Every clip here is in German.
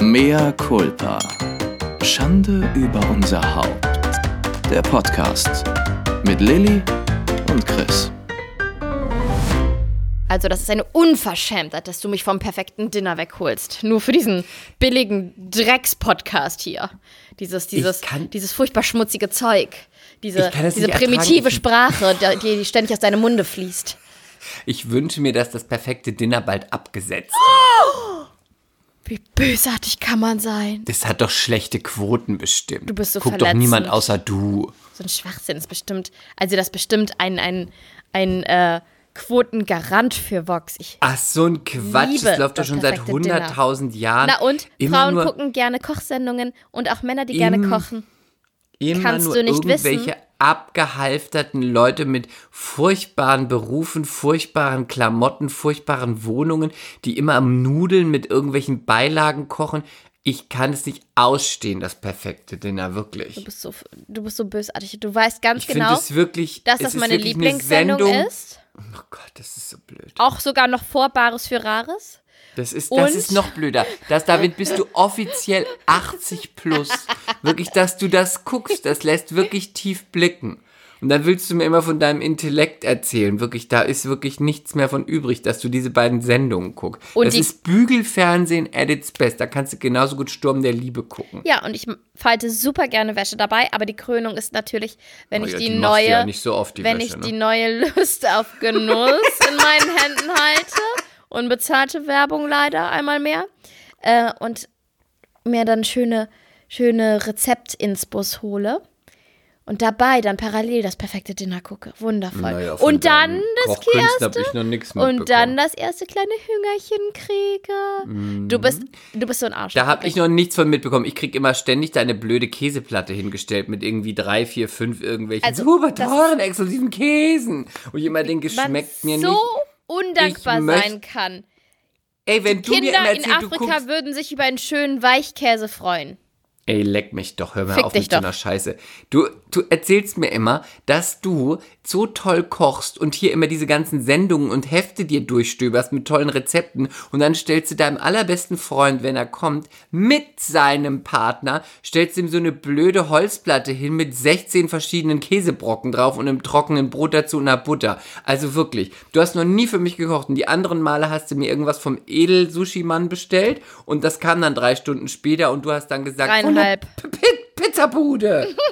Mea culpa. Schande über unser Haupt. Der Podcast mit Lilly und Chris. Also, das ist eine Unverschämtheit, dass du mich vom perfekten Dinner wegholst. Nur für diesen billigen Drecks-Podcast hier. Dieses, dieses, kann- dieses furchtbar schmutzige Zeug. Diese, diese primitive Sprache, die, die ständig aus deinem Munde fließt. Ich wünsche mir, dass das perfekte Dinner bald abgesetzt Wie bösartig kann man sein? Das hat doch schlechte Quoten bestimmt. Du bist so Guckt doch niemand außer du. So ein Schwachsinn ist bestimmt, also das ist bestimmt ein, ein, ein äh, Quotengarant für Vox. Ich, Ach, so ein Quatsch. Das läuft doch schon seit perfekte Dinner. 100.000 Jahren. na und? immer Frauen gucken gerne Kochsendungen und auch Männer, die gerne Im- kochen. immer kannst du nicht wissen. Abgehalfterten Leute mit furchtbaren Berufen, furchtbaren Klamotten, furchtbaren Wohnungen, die immer am Nudeln mit irgendwelchen Beilagen kochen. Ich kann es nicht ausstehen, das perfekte Dinner, Du wirklich. bist so, du bist so bösartig. Du weißt ganz Ich genau, es wirklich, dass das ist meine Lieblingssendung Sendung. ist. Oh Gott, das ist so blöd. Auch sogar noch vor Bares für Rares. Das ist, Und? das ist noch blöder. Das, David, bist du offiziell 80 plus. Wirklich, dass du das guckst, das lässt wirklich tief blicken. Und dann willst du mir immer von deinem Intellekt erzählen. Wirklich, da ist wirklich nichts mehr von übrig, dass du diese beiden Sendungen guckst. Und das ist Bügelfernsehen at its best. Da kannst du genauso gut Sturm der Liebe gucken. Ja, und ich falte super gerne Wäsche dabei, aber die Krönung ist natürlich, wenn Oh ich ja, die, die neue, ja so wenn Wäsche, ich ne? die neue Lust auf Genuss in meinen Händen halte, unbezahlte Werbung leider einmal mehr, äh, und mir dann schöne, schöne Rezept-Inspos hole. Und dabei dann parallel das perfekte Dinner gucke. Wundervoll. Naja, und dann das erste. nix und dann das erste kleine Hüngerchen kriege. Du bist, du bist so ein Arsch. Da habe ich noch nichts von mitbekommen. Ich krieg immer ständig deine blöde Käseplatte hingestellt mit irgendwie drei, vier, fünf irgendwelchen Also, super teuren, exklusiven Käsen. Und ich immer denke, man schmeckt mir so nicht. Undankbar sein kann. Ey, wenn du mir Kinder in erzählst, du Afrika würden sich über einen schönen Weichkäse freuen. Ey, leck mich doch, hör mal Fick auf mit so doch. einer Scheiße. Du, du erzählst mir immer, dass du so toll kochst und hier immer diese ganzen Sendungen und Hefte dir durchstöberst mit tollen Rezepten und dann stellst du deinem allerbesten Freund, wenn er kommt, mit seinem Partner, stellst ihm so eine blöde Holzplatte hin mit 16 verschiedenen Käsebrocken drauf und einem trockenen Brot dazu und einer Butter. Also wirklich, du hast noch nie für mich gekocht und die anderen Male hast du mir irgendwas vom Edel-Sushi-Mann bestellt und das kam dann drei Stunden später und du hast dann gesagt, Dreieinhalb. Pizzabude.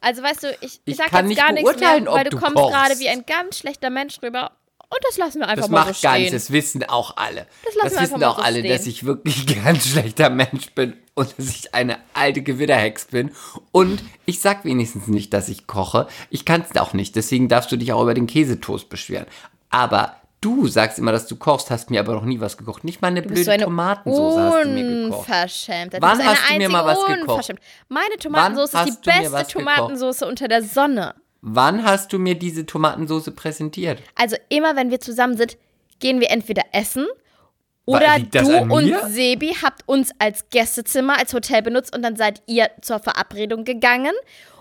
Also weißt du, ich, ich Ich sag kann jetzt nicht gar nichts beurteilen, mehr, weil ob du du kommst kochst. gerade wie ein ganz schlechter Mensch rüber. Und das lassen wir einfach Das mal macht so gar stehen. nichts, das wissen auch alle. Das lassen wir wissen einfach mal auch so alle, stehen. dass ich wirklich ein ganz schlechter Mensch bin und dass ich eine alte Gewitterhex bin. Und ich sag wenigstens nicht, dass ich koche. Ich kann es auch nicht, deswegen darfst du dich auch über den Käsetoast beschweren. Aber du sagst immer, dass du kochst, hast mir aber noch nie was gekocht. Nicht mal eine blöde so eine Tomatensauce hast du mir gekocht. Unverschämtheit. Wann hast du mir mal was gekocht? Meine Tomatensauce Wann ist die beste? Tomatensauce unter der Sonne. Wann hast du mir diese Tomatensauce präsentiert? Also immer, wenn wir zusammen sind, gehen wir entweder essen oder du und? Sebi habt uns als Gästezimmer, als Hotel benutzt und dann seid ihr zur Verabredung gegangen.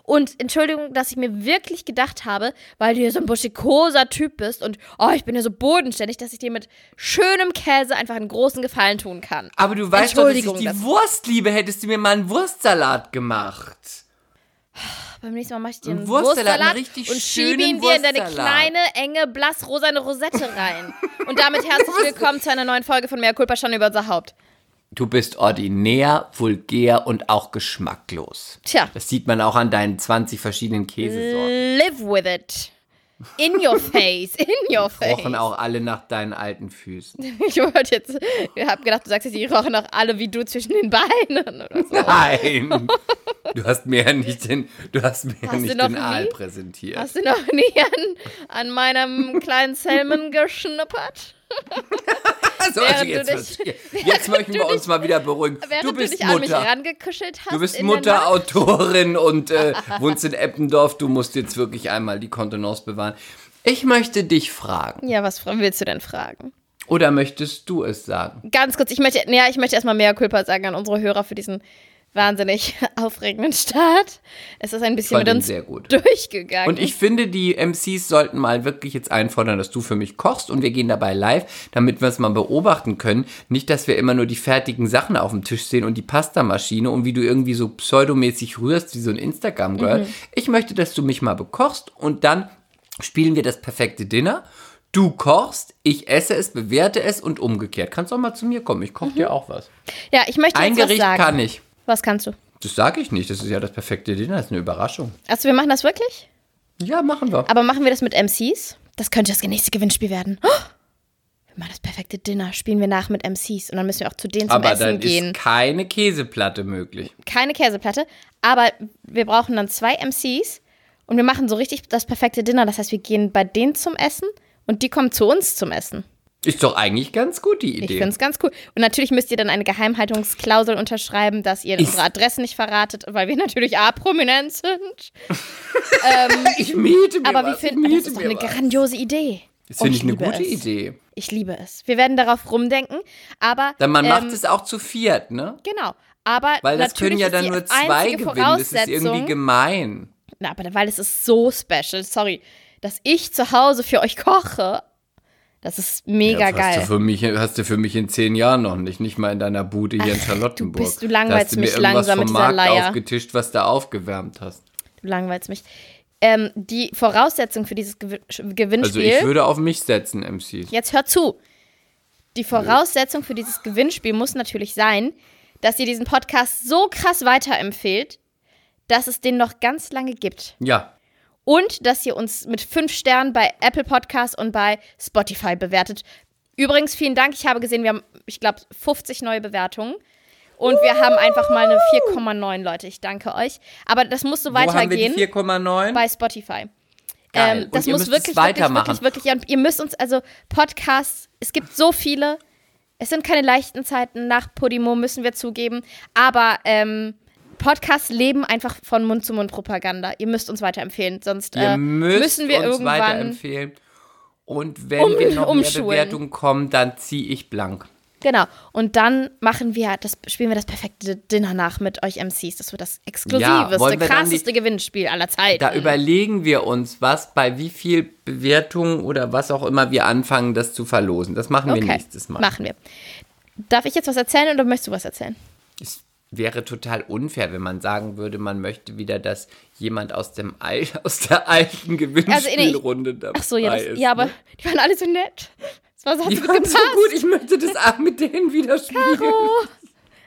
Und Entschuldigung, dass ich mir wirklich gedacht habe, weil du hier so ein buschikoser Typ bist und oh, ich bin ja so bodenständig, dass ich dir mit schönem Käse einfach einen großen Gefallen tun kann. Aber du weißt doch, dass ich die das- Wurst liebe, hättest du mir mal einen Wurstsalat gemacht. Beim nächsten Mal mach ich dir einen Ein Wurstsalat, Wurstsalat, richtig und schiebe ihn dir in deine kleine, enge, blassrosane Rosette rein. Und damit herzlich willkommen zu einer neuen Folge von Mehr Culpa Schande über unser Haupt. Du bist ordinär, vulgär und auch geschmacklos. Tja. Das sieht man auch an deinen 20 verschiedenen Käsesorten. Live with it. In your face, in your face. Rochen auch alle nach deinen alten Füßen. Ich wollte jetzt, ich habe gedacht, du sagst jetzt, die rochen auch alle wie du zwischen den Beinen oder so. Nein! Du hast mir ja nicht den, du hast mir ja Hast du nicht noch den Aal nie? präsentiert. Hast du noch nie an, an meinem kleinen Salmon geschnuppert? Während also du jetzt, dich- wird's- jetzt möchten wir du uns mal wieder beruhigen. Du du, bist dich an mich Mutter. hast. Du bist Mutter. Autorin und äh, wohnst in Eppendorf. Du musst jetzt wirklich einmal die Kontenance bewahren. Ich möchte dich fragen. Ja, was willst du denn fragen? Oder möchtest du es sagen? Ganz kurz, ich möchte, ja, ich möchte erstmal mehr Culpa sagen an unsere Hörer für diesen wahnsinnig aufregenden Start. Es ist ein bisschen mit uns sehr gut. durchgegangen. Und ich finde, die MCs sollten mal wirklich jetzt einfordern, dass du für mich kochst und wir gehen dabei live, damit wir es mal beobachten können. Nicht, dass wir immer nur die fertigen Sachen auf dem Tisch sehen und die Pastamaschine und wie du irgendwie so pseudomäßig rührst, wie so ein Instagram-Girl. Mhm. Ich möchte, dass du mich mal bekochst und dann spielen wir das perfekte Dinner. Du kochst, ich esse es, bewerte es und umgekehrt. Kannst auch mal zu mir kommen, ich koche dir auch was. ja, ich möchte Ein Mhm. Gericht kann ich. Was kannst du? Das sage ich nicht, das ist ja das perfekte Dinner, das ist eine Überraschung. Also wir machen das wirklich? Ja, machen wir. Aber machen wir das mit MCs? Das könnte das nächste Gewinnspiel werden. Oh! Wir machen das perfekte Dinner, spielen wir nach mit MCs und dann müssen wir auch zu denen zum Aber Essen dann gehen. ist keine Käseplatte möglich. Keine Käseplatte, aber wir brauchen dann zwei MCs und wir machen so richtig das perfekte Dinner. Das heißt, wir gehen bei denen zum Essen und die kommen zu uns zum Essen. Ist doch eigentlich ganz gut, die Ich Idee. finde es ganz cool. Und natürlich müsst ihr dann eine Geheimhaltungsklausel unterschreiben, dass ihr Ich- unsere Adressen nicht verratet, weil wir natürlich A prominent sind. ich miete mir Aber was, wir ich finden, das ist doch eine was. grandiose Idee. Das finde ich eine liebe gute es. Idee. Ich liebe es. Wir werden darauf rumdenken, aber Dann man ähm, macht es auch zu viert, ne? genau. Aber Weil das können ja dann nur zwei gewinnen. Das ist irgendwie gemein. Na, aber weil es ist so special. Sorry, dass ich zu Hause für euch koche. Das ist mega das Hast du, geil. für mich, hast du für mich in zehn Jahren noch nicht. Nicht mal in deiner Bude hier in Charlottenburg. bist- du langweilst da hast du mich langsam vom mit dieser Markt Leier. aufgetischt, was du aufgewärmt hast. Du langweilst mich. Ähm, die Voraussetzung für dieses Gew Also Gewinnspiel. ich würde auf mich setzen, MC. Jetzt hör zu. Die Voraussetzung für dieses Gewinnspiel muss natürlich sein, dass ihr diesen Podcast so krass weiterempfehlt, dass es den noch ganz lange gibt. Ja. Und dass ihr uns mit fünf Sternen bei Apple Podcasts und bei Spotify bewertet. Übrigens, vielen Dank. Ich habe gesehen, wir haben, ich glaube, 50 neue Bewertungen. Und wir haben einfach mal eine 4,9, Leute. Ich danke euch. Aber das muss so Wo weitergehen 4,9? bei Spotify. Ähm, das muss wirklich, wirklich, weitermachen. wirklich, wirklich, ja, und ihr müsst uns, also Podcasts, es gibt so viele, es sind keine leichten Zeiten, nach Podimo müssen wir zugeben, aber ähm, Podcasts leben einfach von Mund-zu-Mund-Propaganda. Ihr müsst uns weiterempfehlen, sonst äh, müssen wir uns irgendwann weiterempfehlen. Und wenn um- wir noch mehr umschulen. Bewertungen kommen, dann ziehe ich blank. Genau. Und dann machen wir, das spielen wir das perfekte Dinner nach mit euch MCs. Das wird das exklusiveste, dann krasseste Gewinnspiel aller Zeiten. Da überlegen wir uns, was bei wie viel Bewertungen oder was auch immer wir anfangen, das zu verlosen. Das machen wir nächstes Mal. Machen wir. Darf ich jetzt was erzählen oder möchtest du was erzählen? Es wäre total unfair, wenn man sagen würde, man möchte wieder, dass jemand aus, dem Al aus der alten Gewinnspielrunde dabei Ach so, ja, das, ist. ja, aber ne? die waren alle so nett. Das war so, Die waren gepasst. so gut, ich möchte das auch mit denen wieder spielen. Oh,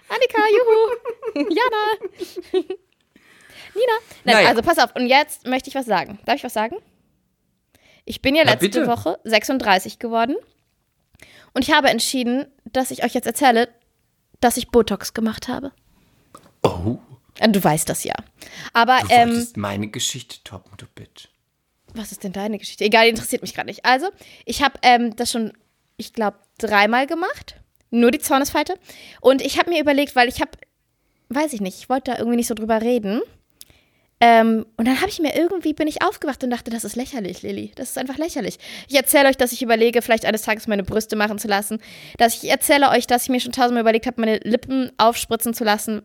Annika, juhu. Jana. Nina. Nein, Naja. also pass auf. Und jetzt möchte ich was sagen. Darf ich was sagen? Ich bin ja letzte. Woche 36 geworden. Und ich habe entschieden, dass ich euch jetzt erzähle, dass ich Botox gemacht habe. Oh, Äh, Du weißt das ja. Aber du ähm, meine Geschichte toppen, du Bitch. was ist denn deine Geschichte? Egal, die interessiert mich gerade nicht. Also, ich habe ähm, das schon, ich glaube, dreimal gemacht. Nur die Zornesfalte. Und ich habe mir überlegt, weil ich habe, weiß ich nicht, ich wollte da irgendwie nicht so drüber reden. Ähm, und dann habe ich mir irgendwie, bin ich aufgewacht und dachte, das ist lächerlich, Lilly. Das ist einfach lächerlich. Ich erzähle euch, dass ich überlege, vielleicht eines Tages meine Brüste machen zu lassen. Dass ich erzähle euch, dass ich mir schon tausendmal überlegt habe, meine Lippen aufspritzen zu lassen.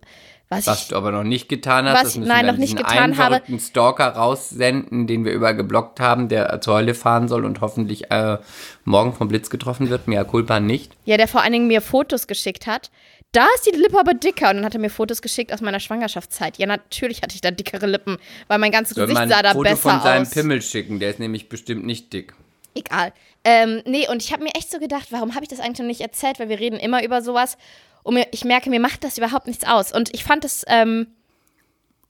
Was, Was ich du aber noch nicht getan hast, Was das ich- müssen nein, wir noch nicht getan habe. Stalker raussenden, den wir übergeblockt haben, der zur Hölle fahren soll und hoffentlich äh, morgen vom Blitz getroffen wird. Mea culpa nicht. Ja, der vor allen Dingen mir Fotos geschickt hat. Da ist die Lippe aber dicker. Und dann hat er mir Fotos geschickt aus meiner Schwangerschaftszeit. Ja, natürlich hatte ich da dickere Lippen, weil mein ganzes Soll Gesicht sah da Foto besser von seinem aus. Pimmel schicken, der ist nämlich bestimmt nicht dick. Egal. Ähm, nee, und ich habe mir echt so gedacht, warum habe ich das eigentlich noch nicht erzählt? Weil wir reden immer über sowas. Und mir, ich merke, mir macht das überhaupt nichts aus. Und ich fand es ähm,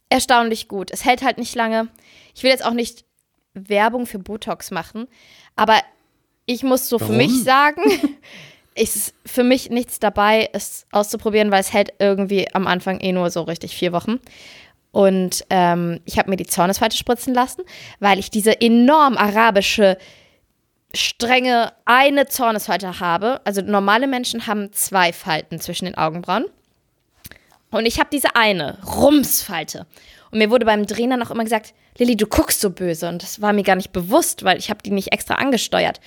erstaunlich gut. Es hält halt nicht lange. Ich will jetzt auch nicht Werbung für Botox machen, aber ich muss so für Warum? mich sagen, es ist für mich nichts dabei, es auszuprobieren, weil es hält irgendwie am Anfang eh nur so richtig vier Wochen. Und ähm, ich habe mir die Zornesfalte spritzen lassen, weil ich diese enorm arabische, strenge eine Zornesfalte habe. Also normale Menschen haben zwei Falten zwischen den Augenbrauen. Und ich habe diese eine Rumsfalte. Und mir wurde beim Drehen dann auch immer gesagt, Lilly, du guckst so böse. Und das war mir gar nicht bewusst, weil ich habe die nicht extra angesteuert.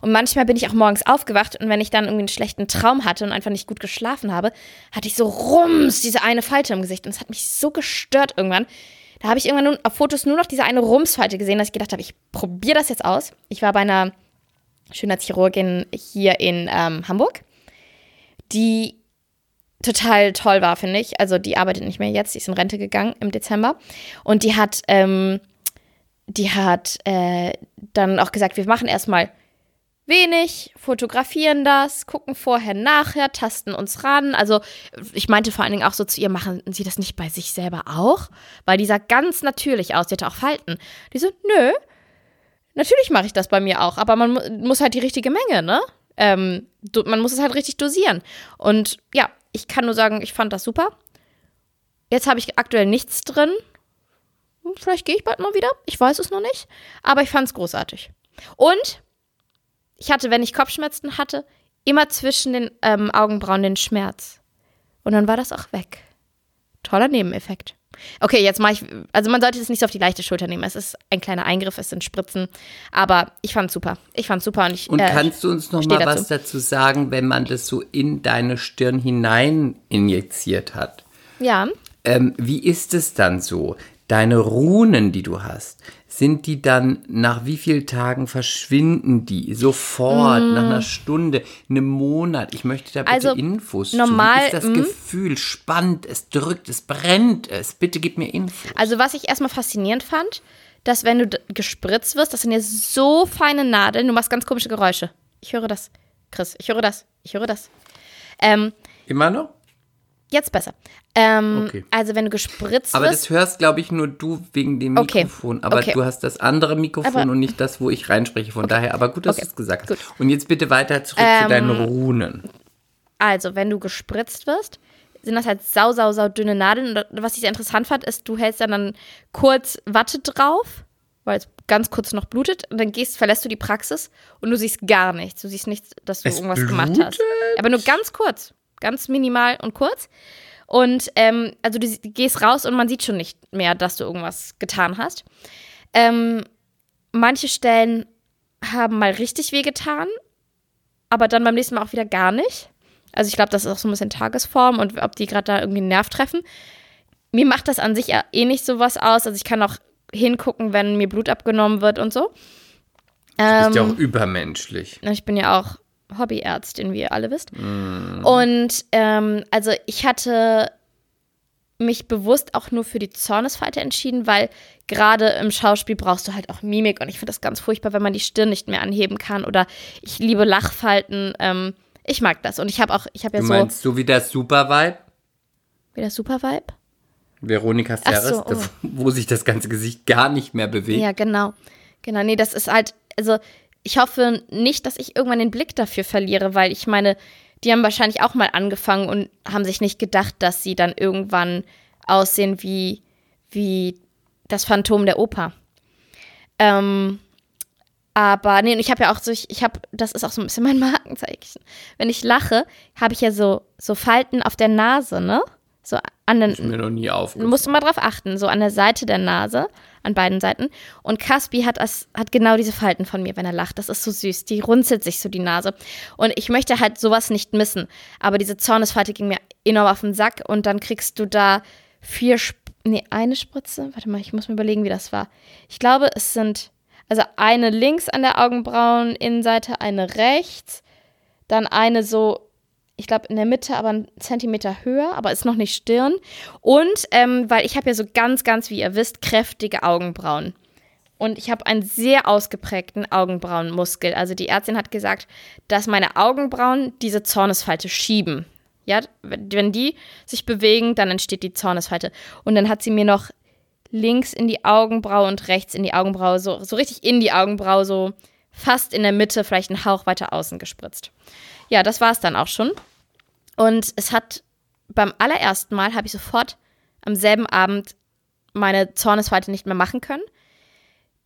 Und manchmal bin ich auch morgens aufgewacht und wenn ich dann irgendwie einen schlechten Traum hatte und einfach nicht gut geschlafen habe, hatte ich so rums diese eine Falte im Gesicht. Und es hat mich so gestört irgendwann. Da habe ich irgendwann nur, auf Fotos nur noch diese eine Rumsfalte gesehen, dass ich gedacht habe, ich probiere das jetzt aus. Ich war bei einer Schönheitschirurgin hier in ähm, Hamburg, die total toll war, finde ich. Also die arbeitet nicht mehr jetzt, die ist in Rente gegangen im Dezember. Und die hat, ähm, die hat äh, dann auch gesagt, wir machen erstmal wenig, fotografieren das, gucken vorher, nachher, tasten uns ran. Also ich meinte vor allen Dingen auch so zu ihr, machen Sie das nicht bei sich selber auch? Weil die sah ganz natürlich aus, die hatte auch Falten. Die so, nö, natürlich mache ich das bei mir auch, aber man muss halt die richtige Menge, ne? Ähm, man muss es halt richtig dosieren. Und ja, ich kann nur sagen, ich fand das super. Jetzt habe ich aktuell nichts drin. Vielleicht gehe ich bald mal wieder. Ich weiß es noch nicht. Aber ich fand es großartig. Und ich hatte, wenn ich Kopfschmerzen hatte, immer zwischen den ähm, Augenbrauen den Schmerz. Und dann war das auch weg. Toller Nebeneffekt. Okay, jetzt mache ich, also man sollte es nicht so auf die leichte Schulter nehmen. Es ist ein kleiner Eingriff, es sind Spritzen. Aber ich fand es super. Ich fand es super und ich. Und äh, kannst du uns noch mal dazu. was dazu sagen, wenn man das so in deine Stirn hinein injiziert hat? Ja. Ähm, wie ist es dann so? Deine Runen, die du hast, sind die dann nach wie vielen Tagen verschwinden die? Sofort, mm. nach einer Stunde, einem Monat? Ich möchte da bitte also, Infos normal, ist das mm. Gefühl? Spannt, es drückt, es brennt es. Bitte gib mir Infos. Also was ich erstmal faszinierend fand, dass wenn du gespritzt wirst, das sind ja so feine Nadeln, du machst ganz komische Geräusche. Ich höre das, Chris, ich höre das, ich höre das. Ähm, Immer noch? Jetzt besser. Ähm, okay. Also wenn du gespritzt Aber wirst, das hörst, glaube ich, nur du wegen dem Mikrofon. Okay. Aber okay. du hast das andere Mikrofon aber, und nicht das, wo ich reinspreche. Von daher, aber gut, dass du es gesagt hast. Und jetzt bitte weiter zurück ähm, zu deinen Runen. Also, wenn du gespritzt wirst, sind das halt sau, sau, sau dünne Nadeln. Und was ich sehr interessant fand, ist, du hältst dann, dann kurz Watte drauf, weil es ganz kurz noch blutet. Und dann gehst, verlässt du die Praxis und du siehst gar nichts. Du siehst nichts, dass du es irgendwas blutet? gemacht hast. Aber nur ganz kurz. Ganz minimal und kurz. Und ähm, also du gehst raus und man sieht schon nicht mehr, dass du irgendwas getan hast. Ähm, manche Stellen haben mal richtig weh getan, aber dann beim nächsten Mal auch wieder gar nicht. Also ich glaube, das ist auch so ein bisschen Tagesform und ob die gerade da irgendwie einen Nerv treffen. Mir macht das an sich eh nicht so was aus. Also ich kann auch hingucken, wenn mir Blut abgenommen wird und so. Du bist ja auch ähm, übermenschlich. Ich bin ja auch Hobbyärztin, wie ihr alle wisst. Mm. Und ähm, also ich hatte mich bewusst auch nur für die Zornesfalte entschieden, weil gerade im Schauspiel brauchst du halt auch Mimik und ich finde das ganz furchtbar, wenn man die Stirn nicht mehr anheben kann oder ich liebe Lachfalten. Ähm, ich mag das und ich habe auch, ich habe ja du so. Du meinst so wie der Super-Vibe? Wie der Super-Vibe? Veronika Ferres, so, oh. wo sich das ganze Gesicht gar nicht mehr bewegt. Ja, genau. Genau, nee, das ist halt, also ich hoffe nicht, dass ich irgendwann den Blick dafür verliere, weil ich meine, die haben wahrscheinlich auch mal angefangen und haben sich nicht gedacht, dass sie dann irgendwann aussehen wie, wie das Phantom der Oper. Ähm, aber nee, ich habe ja auch so, ich, ich habe, das ist auch so ein bisschen mein Markenzeichen. Wenn ich lache, habe ich ja so, so Falten auf der Nase, ne? So an den. Ist mir noch nie aufgefallen. Musst du mal drauf achten, so an der Seite der Nase an beiden Seiten. Und Caspi hat, hat genau diese Falten von mir, wenn er lacht. Das ist so süß. Die runzelt sich so die Nase. Und ich möchte halt sowas nicht missen. Aber diese Zornesfalte ging mir enorm auf den Sack. Und dann kriegst du da vier, Sp nee, eine Spritze. Warte mal, ich muss mir überlegen, wie das war. Ich glaube, es sind, also eine links an der Augenbraueninnenseite, eine rechts, dann eine so ich glaube, in der Mitte aber einen Zentimeter höher, aber ist noch nicht Stirn. Und ähm, weil ich habe ja so ganz, ganz, wie ihr wisst, kräftige Augenbrauen. Und ich habe einen sehr ausgeprägten Augenbrauenmuskel. Also die Ärztin hat gesagt, dass meine Augenbrauen diese Zornesfalte schieben. Ja, wenn die sich bewegen, dann entsteht die Zornesfalte. Und dann hat sie mir noch links in die Augenbraue und rechts in die Augenbraue, so, so richtig in die Augenbraue, so fast in der Mitte, vielleicht einen Hauch weiter außen gespritzt. Ja, das war es dann auch schon. Und es hat beim allerersten Mal habe ich sofort am selben Abend meine Zornesfalte nicht mehr machen können.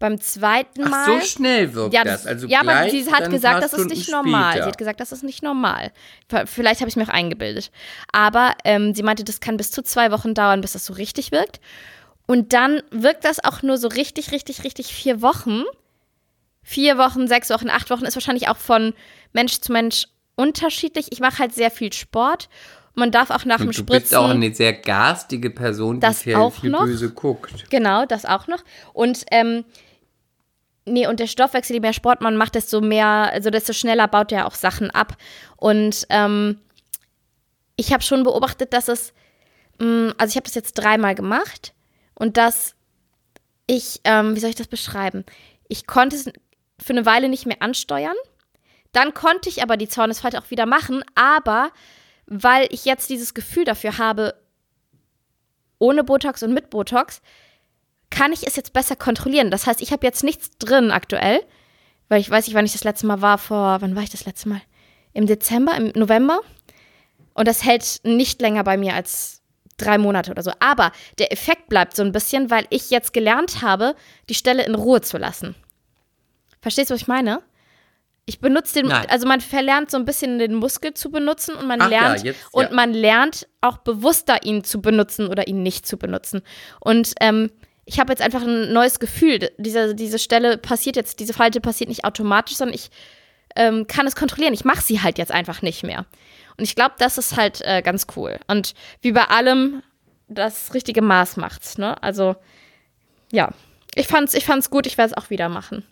Beim zweiten Mal. Ach, so schnell wirkt ja, das. Also ja, gleich, aber sie hat gesagt, das ist nicht normal. Später. Sie hat gesagt, das ist nicht normal. Vielleicht habe ich mir auch eingebildet. Aber ähm, sie meinte, das kann bis zu zwei Wochen dauern, bis das so richtig wirkt. Und dann wirkt das auch nur so richtig, richtig, richtig vier Wochen, vier Wochen, sechs Wochen, acht Wochen ist wahrscheinlich auch von Mensch zu Mensch unterschiedlich. Ich mache halt sehr viel Sport. Man darf auch nach dem Und du Spritzen. bist auch eine sehr garstige Person, die viel, auch viel noch. böse guckt. Genau, das auch noch. Und ähm, nee, und der Stoffwechsel, je mehr Sport man macht, desto mehr, also desto schneller baut er auch Sachen ab. Und ähm, ich habe schon beobachtet, dass es, mh, also ich habe das jetzt dreimal gemacht und dass ich, ähm, wie soll ich das beschreiben? Ich konnte es für eine Weile nicht mehr ansteuern. Dann konnte ich aber die Zornesfalte auch wieder machen, aber weil ich jetzt dieses Gefühl dafür habe, ohne Botox und mit Botox, kann ich es jetzt besser kontrollieren. Das heißt, ich habe jetzt nichts drin aktuell, weil ich weiß nicht, wann ich das letzte Mal war, vor, wann war ich das letzte Mal? Im Dezember, im November. Und das hält nicht länger bei mir als drei Monate oder so. Aber der Effekt bleibt so ein bisschen, weil ich jetzt gelernt habe, die Stelle in Ruhe zu lassen. Verstehst du, was ich meine? Ich benutze den, Nein. also man verlernt so ein bisschen den Muskel zu benutzen und man Ach ja, lernt jetzt, und ja. man lernt auch bewusster ihn zu benutzen oder ihn nicht zu benutzen. Und ähm, ich habe jetzt einfach ein neues Gefühl. Diese, diese Stelle passiert jetzt, diese Falte passiert nicht automatisch, sondern ich ähm, kann es kontrollieren. Ich mache sie halt jetzt einfach nicht mehr. Und ich glaube, das ist halt äh, ganz cool. Und wie bei allem, das richtige Maß macht's, ne? Also, ja. Ich fand's, ich fand's gut, ich werde es auch wieder machen.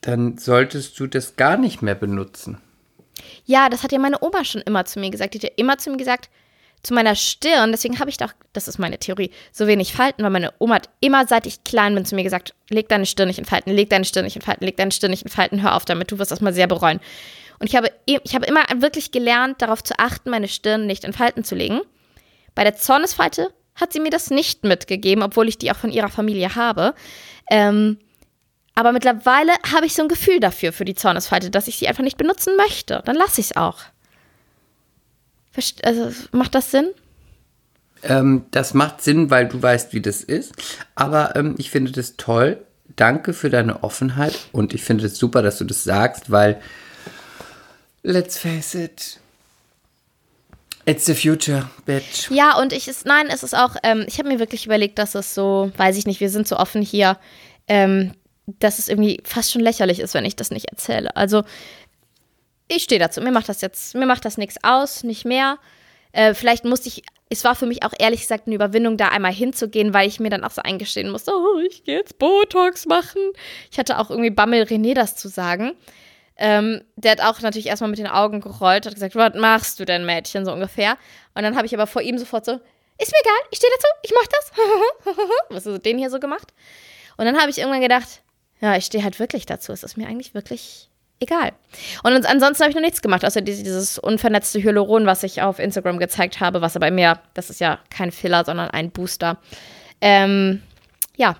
Dann solltest du das gar nicht mehr benutzen. Ja, das hat ja meine Oma schon immer zu mir gesagt. Die hat ja immer zu mir gesagt, zu meiner Stirn, deswegen habe ich doch, das ist meine Theorie, so wenig Falten, weil meine Oma hat immer, seit ich klein bin, zu mir gesagt, leg deine Stirn nicht in Falten, leg deine Stirn nicht in Falten, leg deine Stirn nicht in Falten, hör auf damit, du wirst das mal sehr bereuen. Und ich habe, ich habe immer wirklich gelernt, darauf zu achten, meine Stirn nicht in Falten zu legen. Bei der Zornesfalte hat sie mir das nicht mitgegeben, obwohl ich die auch von ihrer Familie habe. Ähm, aber mittlerweile habe ich so ein Gefühl dafür, für die Zornesfalte, dass ich sie einfach nicht benutzen möchte. Dann lasse ich es auch. Also, macht das Sinn? Ähm, das macht Sinn, weil du weißt, wie das ist. Aber ähm, ich finde das toll. Danke für deine Offenheit. Und ich finde es das super, dass du das sagst, weil, let's face it, it's the future, bitch. Ja, und ich ist, nein, es ist auch, ähm, ich habe mir wirklich überlegt, dass es so, weiß ich nicht, wir sind so offen hier, ähm, dass es irgendwie fast schon lächerlich ist, wenn ich das nicht erzähle. Also, ich stehe dazu. Mir macht das jetzt, mir macht das nichts aus, nicht mehr. Äh, vielleicht musste ich, es war für mich auch ehrlich gesagt eine Überwindung, da einmal hinzugehen, weil ich mir dann auch so eingestehen musste, oh, ich gehe jetzt Botox machen. Ich hatte auch irgendwie Bammel, René das zu sagen. Ähm, der hat auch natürlich erstmal mit den Augen gerollt, hat gesagt, was machst du denn, Mädchen, so ungefähr. Und dann habe ich aber vor ihm sofort so, ist mir egal, ich stehe dazu, ich mach das. Was ist den hier so gemacht? Und dann habe ich irgendwann gedacht, ja, ich stehe halt wirklich dazu. Es ist mir eigentlich wirklich egal. Und ans- ansonsten habe ich noch nichts gemacht, außer dieses, unvernetzte Hyaluron, was ich auf Instagram gezeigt habe, was aber mehr, das ist ja kein Filler, sondern ein Booster. Ähm, ja,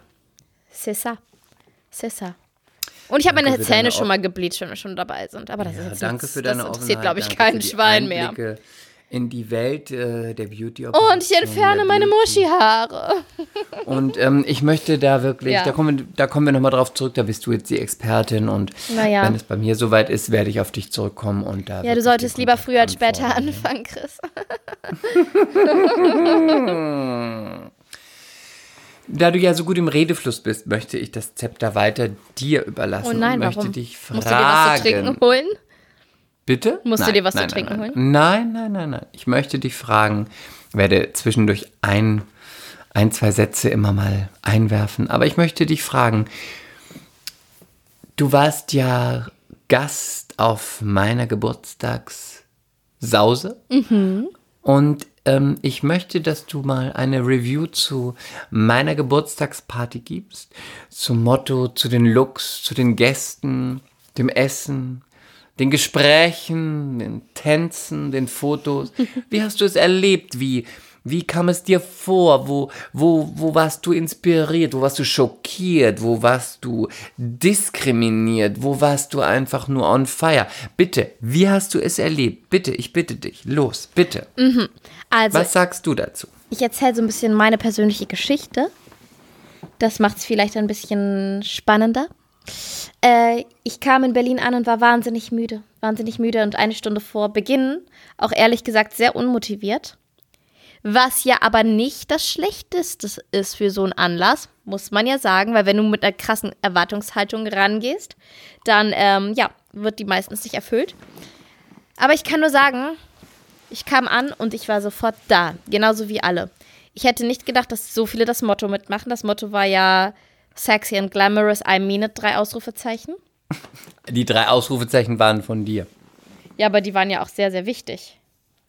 c'est ça. C'est ça. Und ich habe meine Zähne schon mal gebleached, wenn wir schon dabei sind. Aber das ist Ja, jetzt danke nichts, für deine Das interessiert, glaube ich, kein Schwein mehr. In die Welt äh, der beauty Und ich entferne meine Muschihaare. Und ähm, ich möchte da wirklich, Ja. da kommen, wir- da kommen wir nochmal drauf zurück, da bist du jetzt die Expertin und Naja. wenn es bei mir soweit ist, werde ich auf dich zurückkommen und da Ja, du solltest lieber früher als später anfangen, Chris. Da du ja so gut im Redefluss bist, möchte ich das Zepter weiter dir überlassen Oh nein, und möchte warum? dich fragen. Musst du dir was zu trinken holen? Bitte? Musst du Nein, dir was zu nein, trinken nein, holen? Nein, nein, nein, nein. Ich möchte dich fragen, werde zwischendurch ein, ein, zwei Sätze immer mal einwerfen, aber ich möchte dich fragen, du warst ja Gast auf meiner Geburtstagssause Mhm. und ähm, ich möchte, dass du mal eine Review zu meiner Geburtstagsparty gibst. Zum Motto, zu den Looks, zu den Gästen, dem Essen, den Gesprächen, den Tänzen, den Fotos. Wie hast du es erlebt? Wie, wie kam es dir vor? Wo, wo, wo warst du inspiriert? Wo warst du schockiert? Wo warst du diskriminiert? Wo warst du einfach nur on fire? Bitte, wie hast du es erlebt? Bitte, ich bitte dich. Los, bitte. Also, Was sagst du dazu? ich erzähle so ein bisschen meine persönliche Geschichte. Das macht es vielleicht ein bisschen spannender. Äh, ich kam in Berlin an und war wahnsinnig müde. Wahnsinnig müde und eine Stunde vor Beginn, auch ehrlich gesagt, sehr unmotiviert. Was ja aber nicht das Schlechteste ist für so einen Anlass, muss man ja sagen, weil wenn du mit einer krassen Erwartungshaltung rangehst, dann ähm, ja, wird die meistens nicht erfüllt. Aber ich kann nur sagen, ich kam an und ich war sofort da, genauso wie alle. Ich hätte nicht gedacht, dass so viele das Motto mitmachen. Das Motto war ja sexy and glamorous, I mean it, drei Ausrufezeichen. Die drei Ausrufezeichen waren von dir. Ja, aber die waren ja auch sehr, sehr wichtig.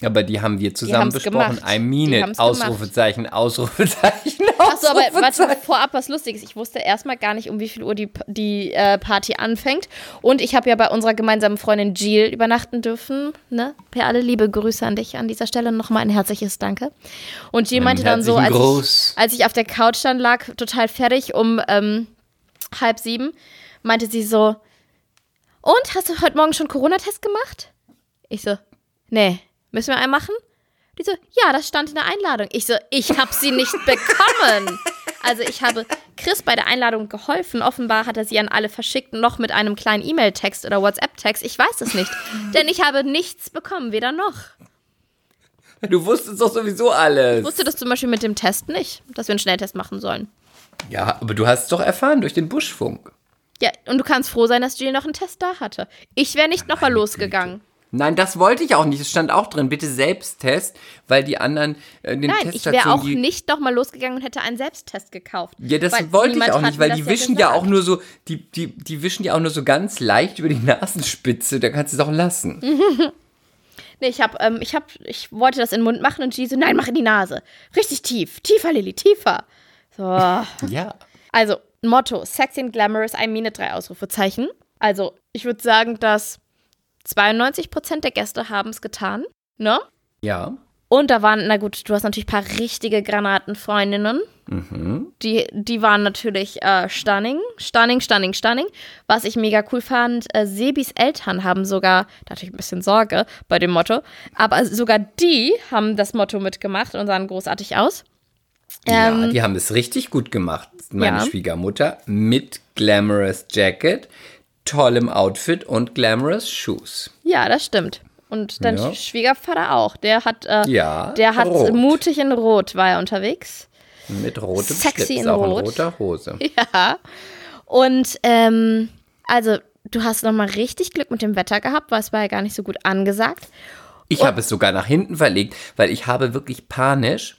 Aber die haben wir zusammen besprochen. gemacht. I mean it. gemacht. Ausrufezeichen, Ausrufezeichen, Achso, aber Ausrufezeichen. warte, vorab was Lustiges. Ich wusste erstmal gar nicht, um wie viel Uhr die, die äh, Party anfängt. Und ich habe ja bei unserer gemeinsamen Freundin Jill übernachten dürfen. Ne? Per alle liebe Grüße an dich an dieser Stelle. Nochmal ein herzliches Danke. Und Jill meinte dann so, als ich, als ich auf der Couch dann lag, total fertig um ähm, halb sieben, meinte sie so, und, hast du heute Morgen schon Corona-Test gemacht? Ich so, nee, müssen wir einen machen? Die so, ja, das stand in der Einladung. Ich so, ich habe sie nicht bekommen. Also ich habe Chris bei der Einladung geholfen. Offenbar hat er sie an alle verschickt, noch mit einem kleinen E-Mail-Text oder WhatsApp-Text. Ich weiß es nicht. Denn ich habe nichts bekommen, weder noch. Du wusstest doch sowieso alles. Ich wusste das zum Beispiel mit dem Test nicht, dass wir einen Schnelltest machen sollen. Ja, aber du hast es doch erfahren durch den Buschfunk. Ja, und du kannst froh sein, dass Jill noch einen Test da hatte. Ich wäre nicht nochmal losgegangen. Nein, das wollte ich auch nicht. Es stand auch drin, bitte Selbsttest, weil die anderen äh, den Nein, ich wäre auch nicht nochmal losgegangen und hätte einen Selbsttest gekauft. Ja, das wollte ich auch nicht, weil die wischen ja gesagt. auch nur so, die, die, die wischen ja auch nur so ganz leicht über die Nasenspitze. Da kannst du es auch lassen. Nee, ich hab, ähm, ich hab, ich wollte das in den Mund machen und G so, nein, mach in die Nase. Richtig tief. Tiefer, Lilly, tiefer. So. Ja. Also, Motto, sexy and glamorous, mean it, drei Ausrufezeichen. Also, ich würde sagen, dass 92% der Gäste haben es getan, ne? Ja. Und da waren, na gut, du hast natürlich ein paar richtige Granatenfreundinnen. Mhm. Die, die waren natürlich äh, stunning, stunning, stunning, stunning. Was ich mega cool fand, äh, Sebis Eltern haben sogar, da hatte ich ein bisschen Sorge bei dem Motto, aber sogar die haben das Motto mitgemacht und sahen großartig aus. ja, Ähm, die haben es richtig gut gemacht. Meine ja. Schwiegermutter mit glamorous Jacket, tollem Outfit und glamorous Shoes. Ja, das stimmt. Und dein Ja. Schwiegervater auch. Der hat, äh, Ja, der hat rot. mutig in Rot war er unterwegs. Mit rotem Sexy Schlips, in auch in Rot. roter Hose. Ja. Und ähm, also du hast noch mal richtig Glück mit dem Wetter gehabt, weil es war ja gar nicht so gut angesagt. Ich habe es sogar nach hinten verlegt, weil ich habe wirklich panisch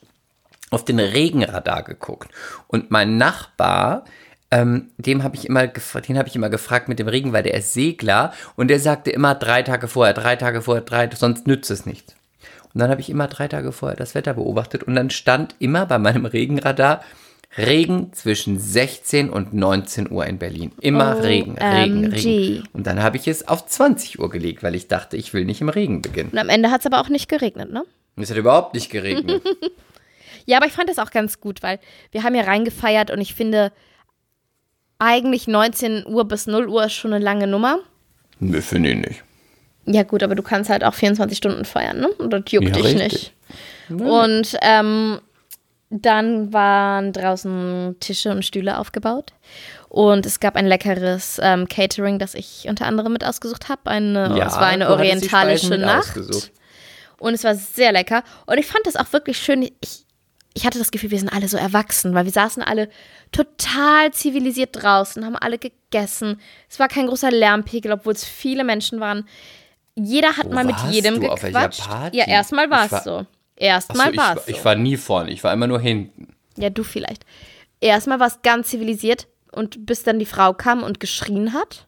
auf den Regenradar geguckt. Und mein Nachbar, ähm, dem habe ich immer den habe ich immer gefragt mit dem Regen, weil der ist Segler und der sagte immer drei Tage vorher, drei Tage vorher, drei, sonst nützt es nichts. Und dann habe ich immer drei Tage vorher das Wetter beobachtet und dann stand immer bei meinem Regenradar Regen zwischen 16 und 19 Uhr in Berlin. Immer Regen, Regen, OMG. Regen. Und dann habe ich es auf 20 Uhr gelegt, weil ich dachte, ich will nicht im Regen beginnen. Und am Ende hat es aber auch nicht geregnet, ne? Es hat überhaupt nicht geregnet. Ja, aber ich fand das auch ganz gut, weil wir haben ja reingefeiert und ich finde, eigentlich 19 Uhr bis 0 Uhr ist schon eine lange Nummer. Nö, finde ich nicht. Ja, gut, aber du kannst halt auch 24 Stunden feiern, ne? Und das juckt Ja, dich richtig. nicht. Und ähm, dann waren draußen Tische und Stühle aufgebaut. Und es gab ein leckeres ähm, Catering, das ich unter anderem mit ausgesucht habe. Eine, Ja, es war eine orientalische Nacht. ausgesucht. Und es war sehr lecker. Und ich fand das auch wirklich schön. Ich, ich hatte das Gefühl, wir sind alle so erwachsen, weil wir saßen alle total zivilisiert draußen, haben alle gegessen. Es war kein großer Lärmpegel, obwohl es viele Menschen waren. Jeder hat Wo mal mit jedem du? Gequatscht. Ja, erstmal war es so. Erstmal war es so. ich war nie vorne, ich war immer nur hinten. Ja, du vielleicht. Erstmal war es ganz zivilisiert und bis dann die Frau kam und geschrien hat.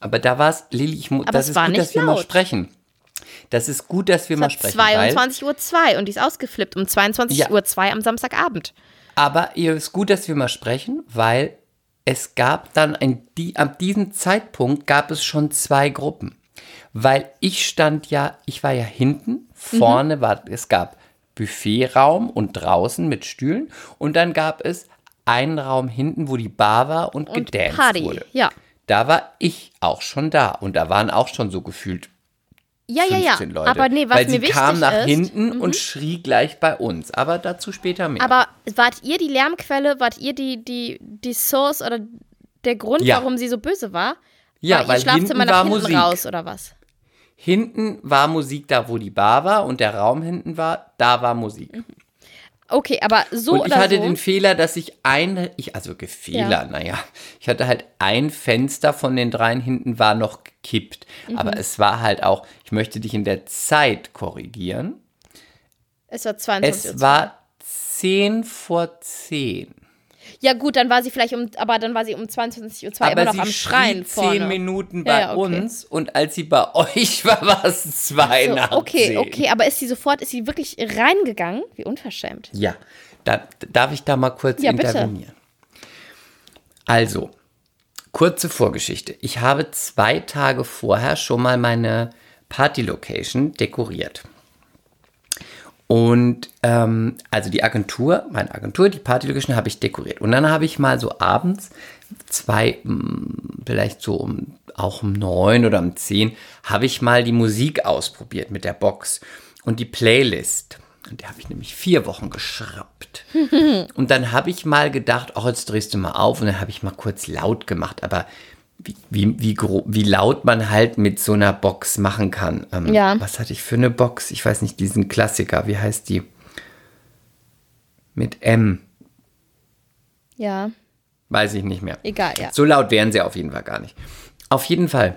Aber da war es, Lili, ich mu- Aber das es ist war gut, nicht dass wir mal laut. sprechen. Das ist gut, dass wir Es mal sprechen. Weil, 22 Uhr 2 und die ist ausgeflippt um 22 Ja. Uhr 2 am Samstagabend. aber es ist gut, dass wir mal sprechen, weil es gab dann ein, die, ab diesem Zeitpunkt gab es schon zwei Gruppen. Weil ich stand ja, ich war ja hinten, Mhm. vorne war, es gab Buffetraum und draußen mit Stühlen und dann gab es einen Raum hinten, wo die Bar war und, Und gedanced Party, wurde. ja. Da war ich auch schon da und da waren auch schon so gefühlt Ja, ja, 15 ja. Leute. Aber nee, was weil mir sie wichtig kam nach ist. Mhm. hinten und schrie gleich bei uns. Aber dazu später mehr. Aber wart ihr die Lärmquelle? Wart ihr die, die, die Source oder der Grund, Ja. warum sie so böse war? Ja, war weil ihr Schlafzimmer hinten nach war hinten Musik. raus oder was? hinten war Musik da, wo die Bar war und der Raum hinten war, da war Musik. Mhm. Okay, aber so Und ich oder hatte so. den Fehler, dass ich ein, ich, also ge- Fehler, Ja. naja, ich hatte halt ein Fenster von den dreien hinten war noch gekippt. Mhm. Aber es war halt auch, ich möchte dich in der Zeit korrigieren. es war 22 Uhr. Es war 10 vor 10. Ja gut, dann war sie vielleicht um, aber dann war sie um 22.02 Uhr immer Aber noch sie am Schreien vorne. 10 Minuten bei ja, okay. uns und als sie bei euch war, war es 2 So, nach okay, 10. okay, aber ist sie sofort, ist sie wirklich reingegangen? Wie unverschämt. Ja, da, darf ich da mal kurz Ja, bitte. intervenieren? Also, kurze Vorgeschichte. Ich habe zwei Tage vorher schon mal meine Party-Location dekoriert. Und ähm, also die Agentur, meine Agentur, die Party-Location habe ich dekoriert. Und dann habe ich mal so abends zwei, mm, vielleicht so um, auch um neun oder um zehn, habe ich mal die Musik ausprobiert mit der Box und die Playlist. Und die habe ich nämlich vier Wochen geschraubt. Und dann habe ich mal gedacht, ach, jetzt drehst du mal auf. Und dann habe ich mal kurz laut gemacht. Aber wie, wie, wie, laut man halt mit so einer Box machen kann. Ähm, Ja. Was hatte ich für eine Box? Ich weiß nicht, diesen Klassiker. Wie heißt die? Mit M. Ja, Weiß ich nicht mehr. egal, ja. So laut wären sie auf jeden Fall gar nicht. Auf jeden Fall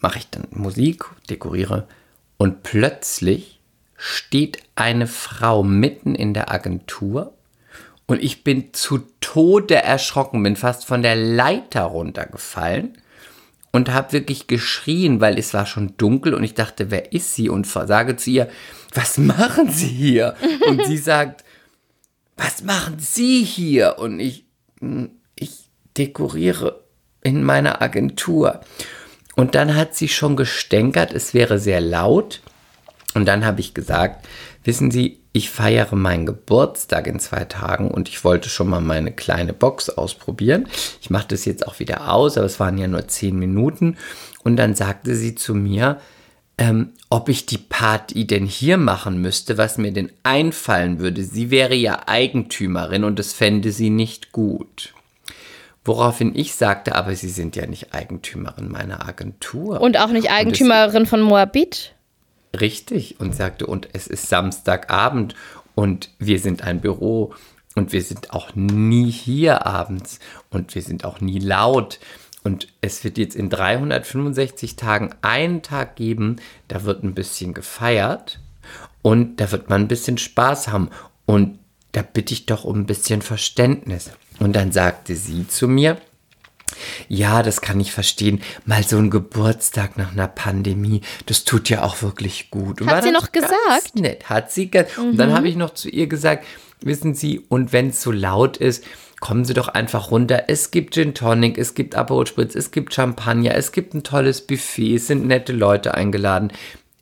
mache ich dann Musik, dekoriere und plötzlich steht eine Frau mitten in der Agentur und ich bin zu Tode erschrocken, bin fast von der Leiter runtergefallen und habe wirklich geschrien, weil es war schon dunkel und ich dachte, wer ist sie? Und sage zu ihr, was machen Sie hier? Und sie sagt, was machen Sie hier? Und ich, "Hm, ich dekoriere in meiner Agentur. Und dann hat sie schon gestänkert, es wäre sehr laut. Und dann habe ich gesagt, wissen Sie, ich feiere meinen Geburtstag in zwei Tagen und ich wollte schon mal meine kleine Box ausprobieren. Ich mache das jetzt auch wieder aus, aber es waren ja nur zehn Minuten. Und dann sagte sie zu mir, ähm, ob ich die Party denn hier machen müsste, was mir denn einfallen würde. Sie wäre ja Eigentümerin und das fände sie nicht gut. Woraufhin ich sagte, aber Sie sind ja nicht Eigentümerin meiner Agentur. Und auch nicht Eigentümerin von Moabit? Richtig. Und sagte, und es ist Samstagabend und wir sind ein Büro und wir sind auch nie hier abends und wir sind auch nie laut. Und es wird jetzt in 365 Tagen einen Tag geben, da wird ein bisschen gefeiert und da wird man ein bisschen Spaß haben. Und da bitte ich doch um ein bisschen Verständnis. Und dann sagte sie zu mir, ja, das kann ich verstehen. Mal so ein Geburtstag nach einer Pandemie, das tut ja auch wirklich gut. Und Hat sie noch ganz gesagt? Nett, hat sie. ge- Und dann habe ich noch zu ihr gesagt, wissen Sie, und wenn es so laut ist, kommen Sie doch einfach runter. Es gibt Gin Tonic, es gibt Aperol Spritz, es gibt Champagner, es gibt ein tolles Buffet, es sind nette Leute eingeladen.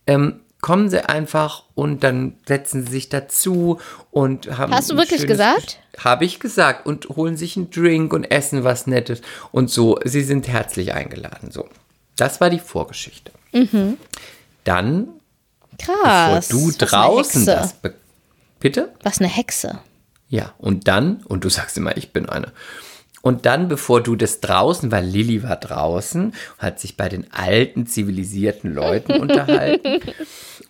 Ähm, kommen Sie einfach und dann setzen Sie sich dazu und haben. Hast du wirklich gesagt? habe ich gesagt und holen sich einen Drink und essen was Nettes und so. Sie sind herzlich eingeladen. So, das war die Vorgeschichte. Dann, Krass. bevor du draußen Hexe. das, bitte, Was eine Hexe. ja und dann und du sagst immer, ich bin eine. Und dann, bevor du das draußen, weil Lilly war draußen, hat sich bei den alten zivilisierten Leuten unterhalten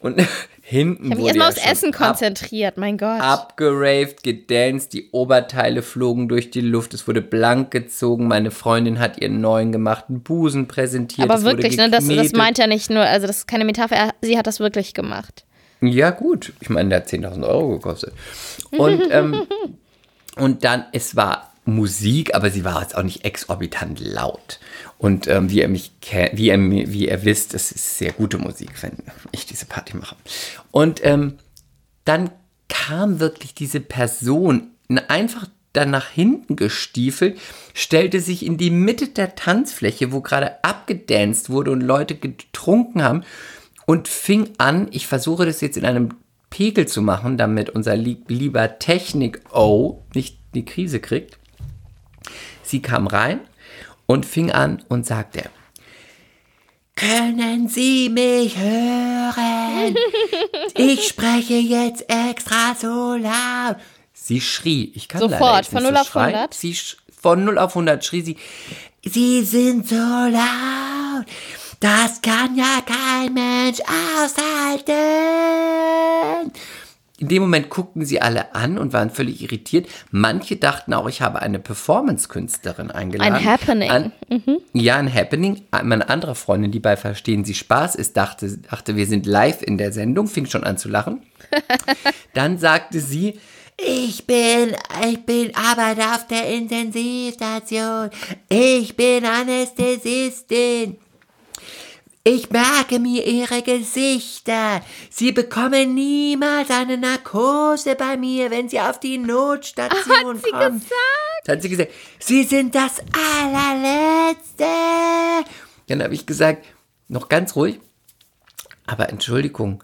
und hinten Ich habe mich erstmal aufs Essen konzentriert, mein Gott. abgeraved, gedanced, die Oberteile flogen durch die Luft, es wurde blank gezogen, meine Freundin hat ihren neuen gemachten Busen präsentiert. Aber wirklich, ne, das, das meint ja nicht nur, also das ist keine Metapher, er- sie hat das wirklich gemacht. Ja, gut. Ich meine, der hat 10.000 Euro gekostet. Und, ähm, und dann, es war Musik, aber sie war jetzt auch nicht exorbitant laut. Und ähm, wie ihr mich wie ihr, wie ihr wisst, es ist sehr gute Musik, wenn ich diese Party mache. Und ähm, dann kam wirklich diese Person einfach dann nach hinten gestiefelt, stellte sich in die Mitte der Tanzfläche, wo gerade abgedanced wurde und Leute getrunken haben und fing an, ich versuche das jetzt in einem Pegel zu machen, damit unser lieb- lieber Technik-O nicht die Krise kriegt. Sie kam rein und fing an und sagte, können Sie mich hören? Ich spreche jetzt extra so laut. Sie schrie, ich kann Sofort, leider jetzt von nicht 0 so auf schreien. 100? Sie von 0 auf 100 schrie sie, Sie sind so laut, das kann ja kein Mensch aushalten. In dem Moment guckten sie alle an und waren völlig irritiert. Manche dachten auch, ich habe eine Performance-Künstlerin eingeladen. Ein Happening. An, Ja, ein Happening. Meine andere Freundin, die bei Verstehen Sie Spaß ist, dachte, dachte, wir sind live in der Sendung, fing schon an zu lachen. Dann sagte sie, ich bin, ich bin Arbeiter auf der Intensivstation. Ich bin Anästhesistin. Ich merke mir ihre Gesichter. Sie bekommen niemals eine Narkose bei mir, wenn sie auf die Notstation Hat sie kommen. gesagt? Hat sie gesagt. Sie sind das allerletzte. Dann habe ich gesagt, noch ganz ruhig. Aber Entschuldigung,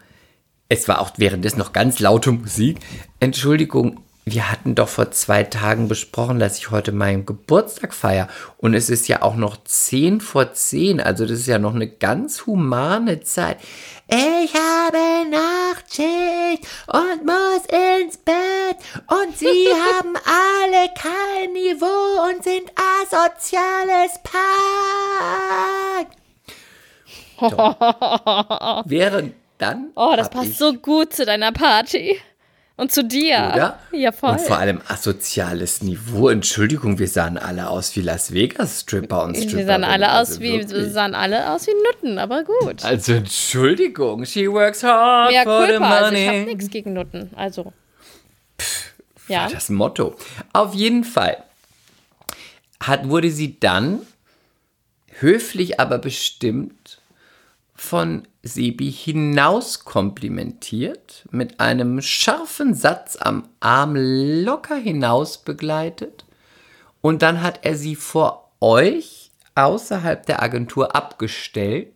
es war auch währenddessen noch ganz laute Musik. Entschuldigung, wir hatten doch vor zwei Tagen besprochen, dass ich heute meinen Geburtstag feiere. Und es ist ja auch noch zehn vor zehn. Also das ist ja noch eine ganz humane Zeit. Ich habe Nachtschicht und muss ins Bett. Und Sie haben alle kein Niveau und sind asoziales Pack. Während dann. Oh, das passt so gut zu deiner Party. Und zu dir. Oder? Ja, voll. Und vor allem asoziales Niveau. Entschuldigung, wir sahen alle aus wie Las Vegas Stripper und Stripper. wir sahen alle aus wie, also wir sahen alle aus wie Nutten, aber gut. Also Entschuldigung, she works hard Mehr for the Culpa, also ich habe money. nichts gegen Nutten. Also. Ja. das Motto. Auf jeden Fall hat, wurde sie dann höflich, aber bestimmt von Sebi hinaus komplimentiert, mit einem scharfen Satz am Arm locker hinaus begleitet. Und dann hat er sie vor euch außerhalb der Agentur abgestellt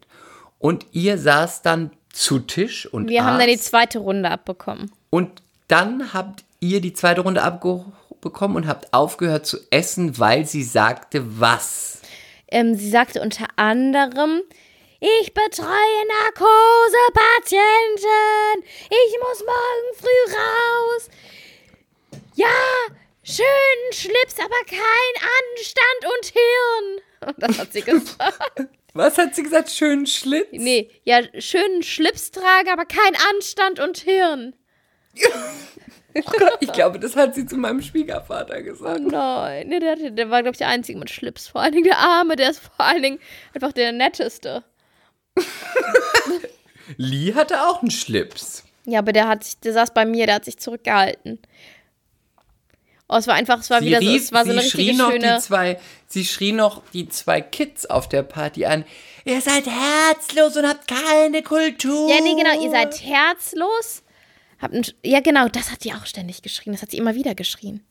und ihr saß dann zu Tisch und Wir haben dann die zweite Runde abbekommen. Und dann habt ihr die zweite Runde abbekommen und habt aufgehört zu essen, weil sie sagte, was? Ähm, sie sagte unter anderem, ich betreue Narkosepatienten. Ich muss morgen früh raus. Ja, schönen Schlips, aber kein Anstand und Hirn. Und das hat sie gesagt. Was hat sie gesagt? Schönen Schlitz? nee, ja, schönen Schlips tragen, aber kein Anstand und Hirn. Ich glaube, das hat sie zu meinem Schwiegervater gesagt. Nein, nee, der, der war, glaube ich, der Einzige mit Schlips. Vor allen Dingen der Arme, der ist vor allen Dingen einfach der Netteste. Lee hatte auch einen Schlips. Ja, aber der hat sich, der saß bei mir, der hat sich zurückgehalten. Oh, es war einfach, es war Sie, wieder so, rief, es war so sie eine schrie richtige noch schöne. die zwei, sie schrie noch die zwei Kids auf der Party an. Ihr seid herzlos und habt keine Kultur. Ja, nee, genau, ihr seid herzlos. Habt ein, ja, genau, das hat die auch ständig geschrien. Das hat sie immer wieder geschrien.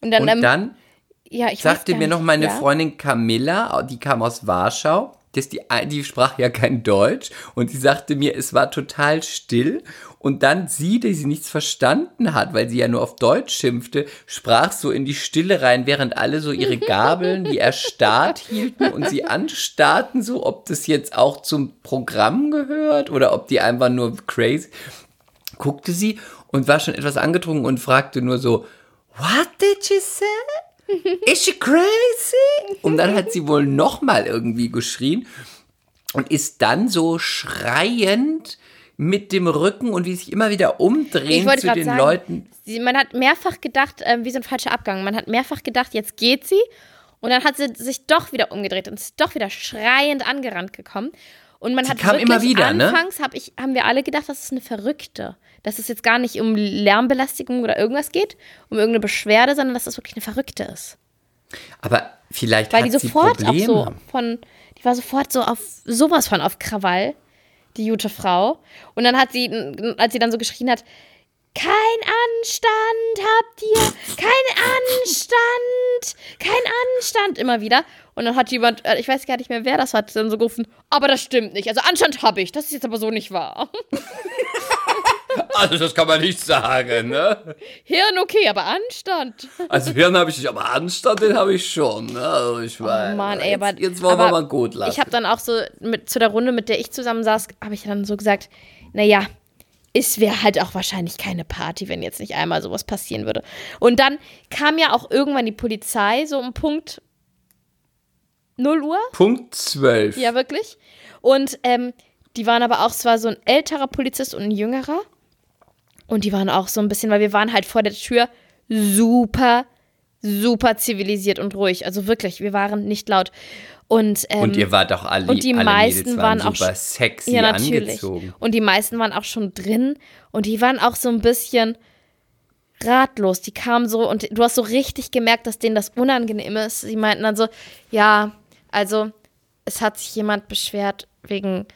Und dann, Und ähm, dann ja, ich weiß sagte mir noch meine ja? Freundin Camilla, die kam aus Warschau, das die, die sprach ja kein Deutsch und sie sagte mir, es war total still und dann sie, die sie nichts verstanden hat, weil sie ja nur auf Deutsch schimpfte, sprach so in die Stille rein, während alle so ihre Gabeln wie erstarrt hielten und sie anstarrten, so ob das jetzt auch zum Programm gehört oder ob die einfach nur crazy guckte sie und war schon etwas angetrunken und fragte nur so, What did she say? Is she crazy? Und dann hat sie wohl nochmal irgendwie geschrien und ist dann so schreiend mit dem Rücken und wie sich immer wieder umdrehen zu den sagen, Leuten. Sie, man hat mehrfach gedacht, ähm, wie so ein falscher Abgang. Man hat mehrfach gedacht, jetzt geht sie. Und dann hat sie sich doch wieder umgedreht und ist doch wieder schreiend angerannt gekommen. Und man Sie hat kam wirklich immer wieder, ne? anfangs hab ich, haben wir alle gedacht, das ist eine Verrückte. Dass es jetzt gar nicht um Lärmbelästigung oder irgendwas geht, um irgendeine Beschwerde, sondern dass das wirklich eine Verrückte ist. Aber vielleicht Weil hat die sie sofort auch Probleme. so von, die war sofort so auf sowas von auf Krawall, die gute Frau. Und dann hat sie, als sie dann so geschrien hat, kein Anstand habt ihr, kein Anstand, kein Anstand, immer wieder. Und dann hat jemand, äh, ich weiß gar nicht mehr, wer das hat, dann so gerufen, aber das stimmt nicht. Also Anstand habe ich, das ist jetzt aber so nicht wahr. Also das kann man nicht sagen, ne? Hirn okay, aber Anstand. Also Hirn habe ich nicht, aber Anstand, den habe ich schon. Ne? Also ich weiß. Oh Mann, ey, aber jetzt, jetzt wollen aber wir mal gut lassen. Ich habe dann auch so mit, zu der Runde, mit der ich zusammen saß, habe ich dann so gesagt, naja, es wäre halt auch wahrscheinlich keine Party, wenn jetzt nicht einmal sowas passieren würde. Und dann kam ja auch irgendwann die Polizei, so um Punkt 0 Uhr. Punkt 12. Ja, wirklich. Und ähm, die waren aber auch, es war so ein älterer Polizist und ein jüngerer. Und die waren auch so ein bisschen, weil wir waren halt vor der Tür super, super zivilisiert und ruhig. Also wirklich, wir waren nicht laut. Und, ähm, Und ihr wart doch alle, und die alle meisten Mädels waren waren auch super sexy ja, natürlich. angezogen. Und die meisten waren auch schon drin und die waren auch so ein bisschen ratlos. Die kamen so und du hast so richtig gemerkt, dass denen das unangenehm ist. Sie meinten dann so, ja, also es hat sich jemand beschwert wegen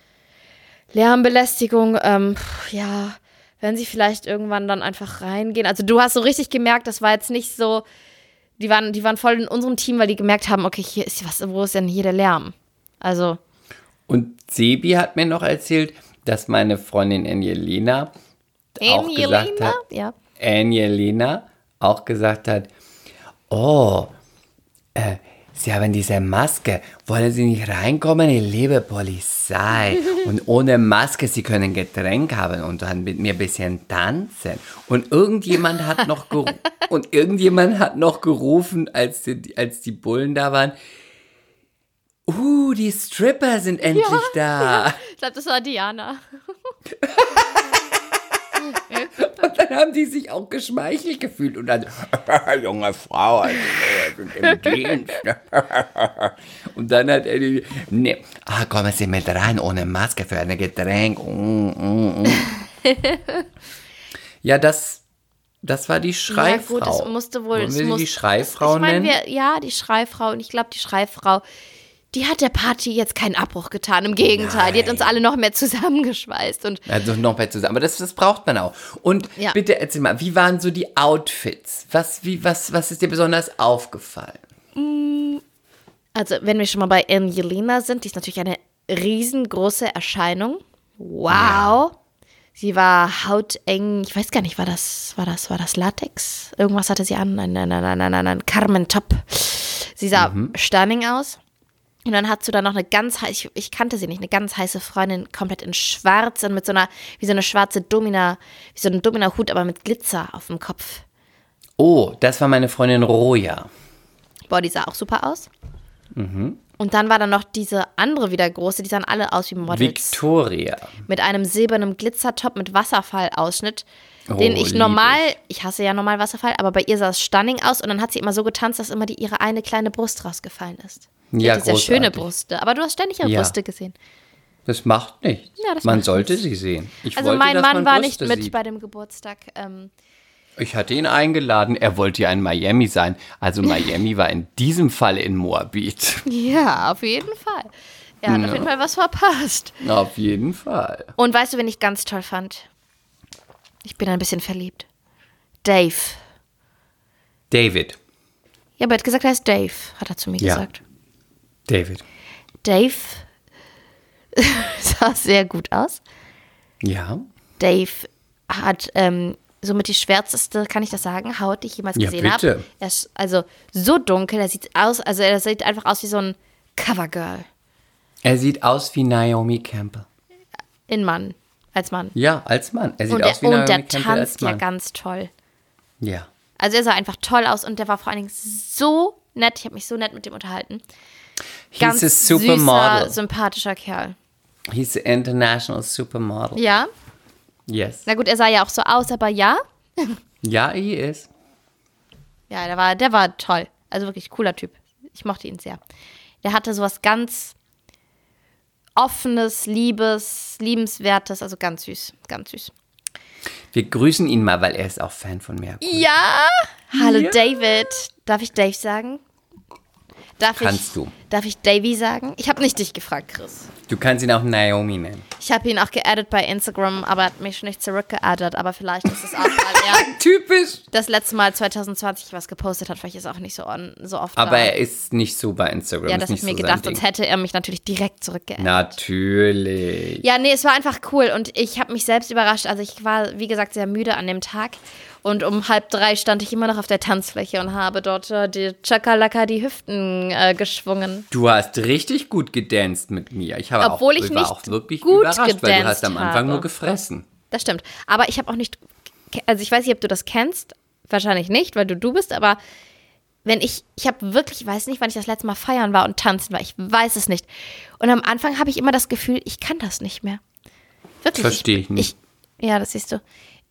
Lärmbelästigung. Ähm, ja, wenn sie vielleicht irgendwann dann einfach reingehen. Also du hast so richtig gemerkt, das war jetzt nicht so, die waren, die waren voll in unserem Team, weil die gemerkt haben, okay, hier ist was, wo ist denn hier der Lärm? Also, Und Sebi hat mir noch erzählt, dass meine Freundin Angelina auch gesagt hat, ja. Angelina auch gesagt hat, oh, äh, Sie haben diese Maske, wollen Sie nicht reinkommen? Ich liebe Polizei. Und ohne Maske, Sie können Getränk haben und dann mit mir ein bisschen tanzen. Und irgendjemand hat noch, geru und irgendjemand hat noch gerufen, als die, als die Bullen da waren, uh, die Stripper sind endlich da. Ich glaube, das war Diana. Dann haben die sich auch geschmeichelt gefühlt und dann, junge Frau, also, sind im Dienst. und dann hat er die, nee, ah, kommen Sie mit rein, ohne Maske für ein Getränk. Mm, mm, mm. ja, das, das war die Schreifrau. Ja, gut, es musste wohl. Es muss, die Schreifrau ich mein, nennen? wir, Ja, die Schreifrau. Und ich glaube, die Schreifrau, die hat der Party jetzt keinen Abbruch getan. Im Gegenteil, die hat uns alle noch mehr zusammengeschweißt. Und Also noch mehr zusammen. Aber das, das braucht man auch. Und Ja. bitte erzähl mal, wie waren so die Outfits? Was, wie, was, was ist dir besonders aufgefallen? also, wenn wir schon mal bei Angelina sind, die ist natürlich eine riesengroße Erscheinung. Wow. Sie war hauteng, ich weiß gar nicht, war das, war das, war das Latex? Irgendwas hatte sie an, nein, nein, nein, nein, nein, nein, nein, Carmen Top. Sie sah stunning aus. Und dann hat sie da noch eine ganz heiße, ich, ich kannte sie nicht, eine ganz heiße Freundin, komplett in schwarz und mit so einer, wie so eine schwarze Domina, wie so ein Domina-Hut, aber mit Glitzer auf dem Kopf. Oh, das war meine Freundin Roja. Boah, die sah auch super aus. Und dann war da noch diese andere wieder große, die sahen alle aus wie Models. Victoria. mit einem silbernen Glitzertop mit Wasserfallausschnitt, den Oh, ich lieb normal, ich hasse ja normal Wasserfall, aber bei ihr sah es stunning aus und dann hat sie immer so getanzt, dass immer die, ihre eine kleine Brust rausgefallen ist. Ja, hat sehr schöne Brüste, aber du hast ständig ihre Ja. Brüste gesehen. Das macht nichts. Ja, das man macht sollte nichts. sie sehen. Ich Also wollte, mein Mann man war nicht mit sieht. bei dem Geburtstag. Ähm, Ich hatte ihn eingeladen. Er wollte ja in Miami sein. Also Miami war in diesem Fall in Moabit. ja, auf jeden Fall. Er hat auf jeden Fall was verpasst. Auf jeden Fall. Und weißt du, wen ich ganz toll fand? Ich bin ein bisschen verliebt. Dave. David. Ja, aber er hat gesagt, er heißt Dave, hat er zu mir Ja. gesagt. David. Dave sah sehr gut aus. Ja. Dave hat ähm, somit die schwärzeste, kann ich das sagen, Haut, die ich jemals Ja, gesehen bitte. habe. Er ist also so dunkel, er sieht aus, also er sieht einfach aus wie so ein Covergirl Er sieht aus wie Naomi Campbell. in Mann, als Mann. Ja, als Mann. Er sieht Und, aus wie Naomi und der Campbell tanzt ja ganz toll. Ja. Also er sah einfach toll aus und der war vor allen Dingen so nett. Ich habe mich so nett mit dem unterhalten. Ganz He's a süßer, supermodel. sympathischer Kerl. He's an international supermodel. Ja, Yes. na gut, er sah ja auch so aus, aber ja, Ja, he is. Ja, der war, der war toll. Also wirklich cooler Typ. Ich mochte ihn sehr. Der hatte sowas ganz offenes, liebes, liebenswertes, also ganz süß, ganz süß. Wir grüßen ihn mal, weil er ist auch Fan von mir. Ja. Hallo David. Darf ich Dave sagen? Darf Kannst ich, du. Darf ich Davy sagen? Ich habe nicht dich gefragt, Chris. Du kannst ihn auch Naomi nennen. Ich habe ihn auch geaddet bei Instagram, aber er hat mich nicht zurückgeaddet. Aber vielleicht ist es auch, weil er Typisch. das letzte Mal 2020 was gepostet hat. Vielleicht ist er auch nicht so, on, so oft Aber da. er ist nicht so bei Instagram. Ja, das habe ich mir so gedacht, sonst hätte er mich natürlich direkt zurückgeaddet. Natürlich. Ja, nee, es war einfach cool und ich habe mich selbst überrascht. Also ich war, wie gesagt, sehr müde an dem Tag und um halb drei stand ich immer noch auf der Tanzfläche und habe dort äh, die Chakalaka die Hüften äh, geschwungen. Du hast richtig gut gedanced mit mir. Ich habe Obwohl auch, ich war nicht auch wirklich gut überrascht, weil du hast am Anfang habe. nur gefressen. Das stimmt. Aber ich habe auch nicht, also ich weiß nicht, ob du das kennst. Wahrscheinlich nicht, weil du du bist, aber wenn ich, ich habe wirklich, ich weiß nicht, wann ich das letzte Mal feiern war und tanzen war. Ich weiß es nicht. Und am Anfang habe ich immer das Gefühl, ich kann das nicht mehr. Wirklich. Versteh ich nicht. Ich, ja, das siehst du.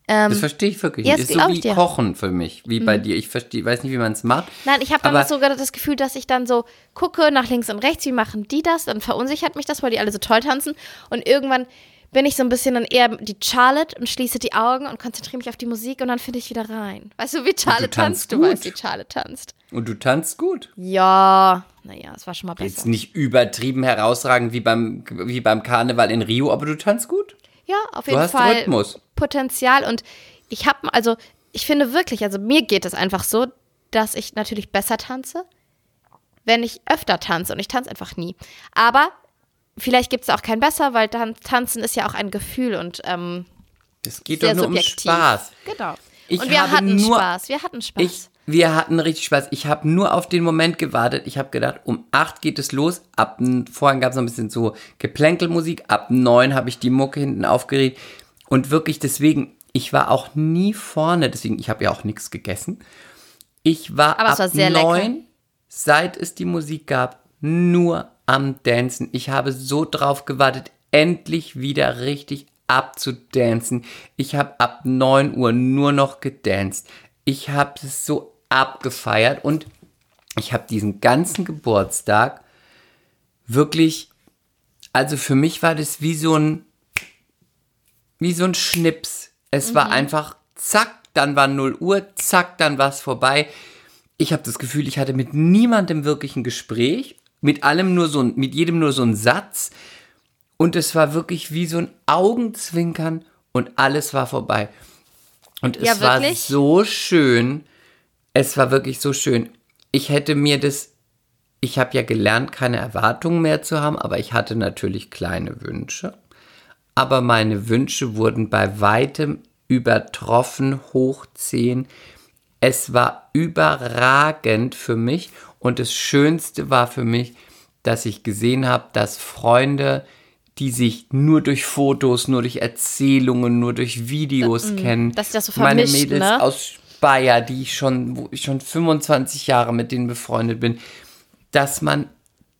Das verstehe ich wirklich nicht. das Ist so wie dir. Mhm. Kochen für mich, wie bei dir. Ich verstehe, weiß nicht, wie man es macht. Nein, ich habe dann sogar das Gefühl, dass ich dann so gucke nach links und rechts, wie machen die das? Dann verunsichert mich das, weil die alle so toll tanzen. Und irgendwann bin ich so ein bisschen dann eher die Charlotte und schließe die Augen und konzentriere mich auf die Musik und dann finde ich wieder rein. Weißt du, wie Charlotte tanzt tanzt? Du gut. weißt, wie Charlotte tanzt. Und du tanzt gut. Ja, naja, es war schon mal Jetzt besser. nicht übertrieben herausragend wie beim, wie beim Karneval in Rio, aber du tanzt gut. Ja, auf Du jeden hast Fall Rhythmus. Potenzial und ich habe, also ich finde wirklich, also mir geht es einfach so, dass ich natürlich besser tanze, wenn ich öfter tanze und ich tanze einfach nie. Aber vielleicht gibt es auch kein besser, weil dann Tanzen ist ja auch ein Gefühl und ähm, Es geht sehr doch nur um subjektiv. Spaß. Genau. Ich und wir hatten nur- Spaß, wir hatten Spaß. Ich, wir hatten richtig Spaß. Ich habe nur auf den Moment gewartet. Ich habe gedacht, um 8 geht es los. Ab vorhin gab es noch ein bisschen so Geplänkelmusik. Ab 9 habe ich die Mucke hinten aufgeregt. Und wirklich deswegen, ich war auch nie vorne. Deswegen, ich habe ja auch nichts gegessen. Ich war Aber ab war. 9, seit es die Musik gab, nur am Dancen. Ich habe so drauf gewartet, endlich wieder richtig abzudancen. Ich habe ab 9 Uhr nur noch gedanced. Ich habe es so abgefeiert und ich habe diesen ganzen Geburtstag wirklich, also für mich war das wie so ein, wie so ein Schnips. Es war einfach zack, dann war 0 Uhr, zack, dann war es vorbei. Ich habe das Gefühl, ich hatte mit niemandem wirklich ein Gespräch, mit allem nur so, mit jedem nur so ein Satz. Und es war wirklich wie so ein Augenzwinkern und alles war vorbei. Und es Ja, war so schön. Es war wirklich so schön. Ich hätte mir das, ich habe ja gelernt, keine Erwartungen mehr zu haben, aber ich hatte natürlich kleine Wünsche. Aber meine Wünsche wurden bei weitem übertroffen, hoch 10. Es war überragend für mich und das Schönste war für mich, dass ich gesehen habe, dass Freunde, die sich nur durch Fotos, nur durch Erzählungen, nur durch Videos kennen, Mm, dass das so meine vermischt, Mädels ne? aus Speyer, die ich schon, wo ich schon 25 Jahre mit denen befreundet bin, dass man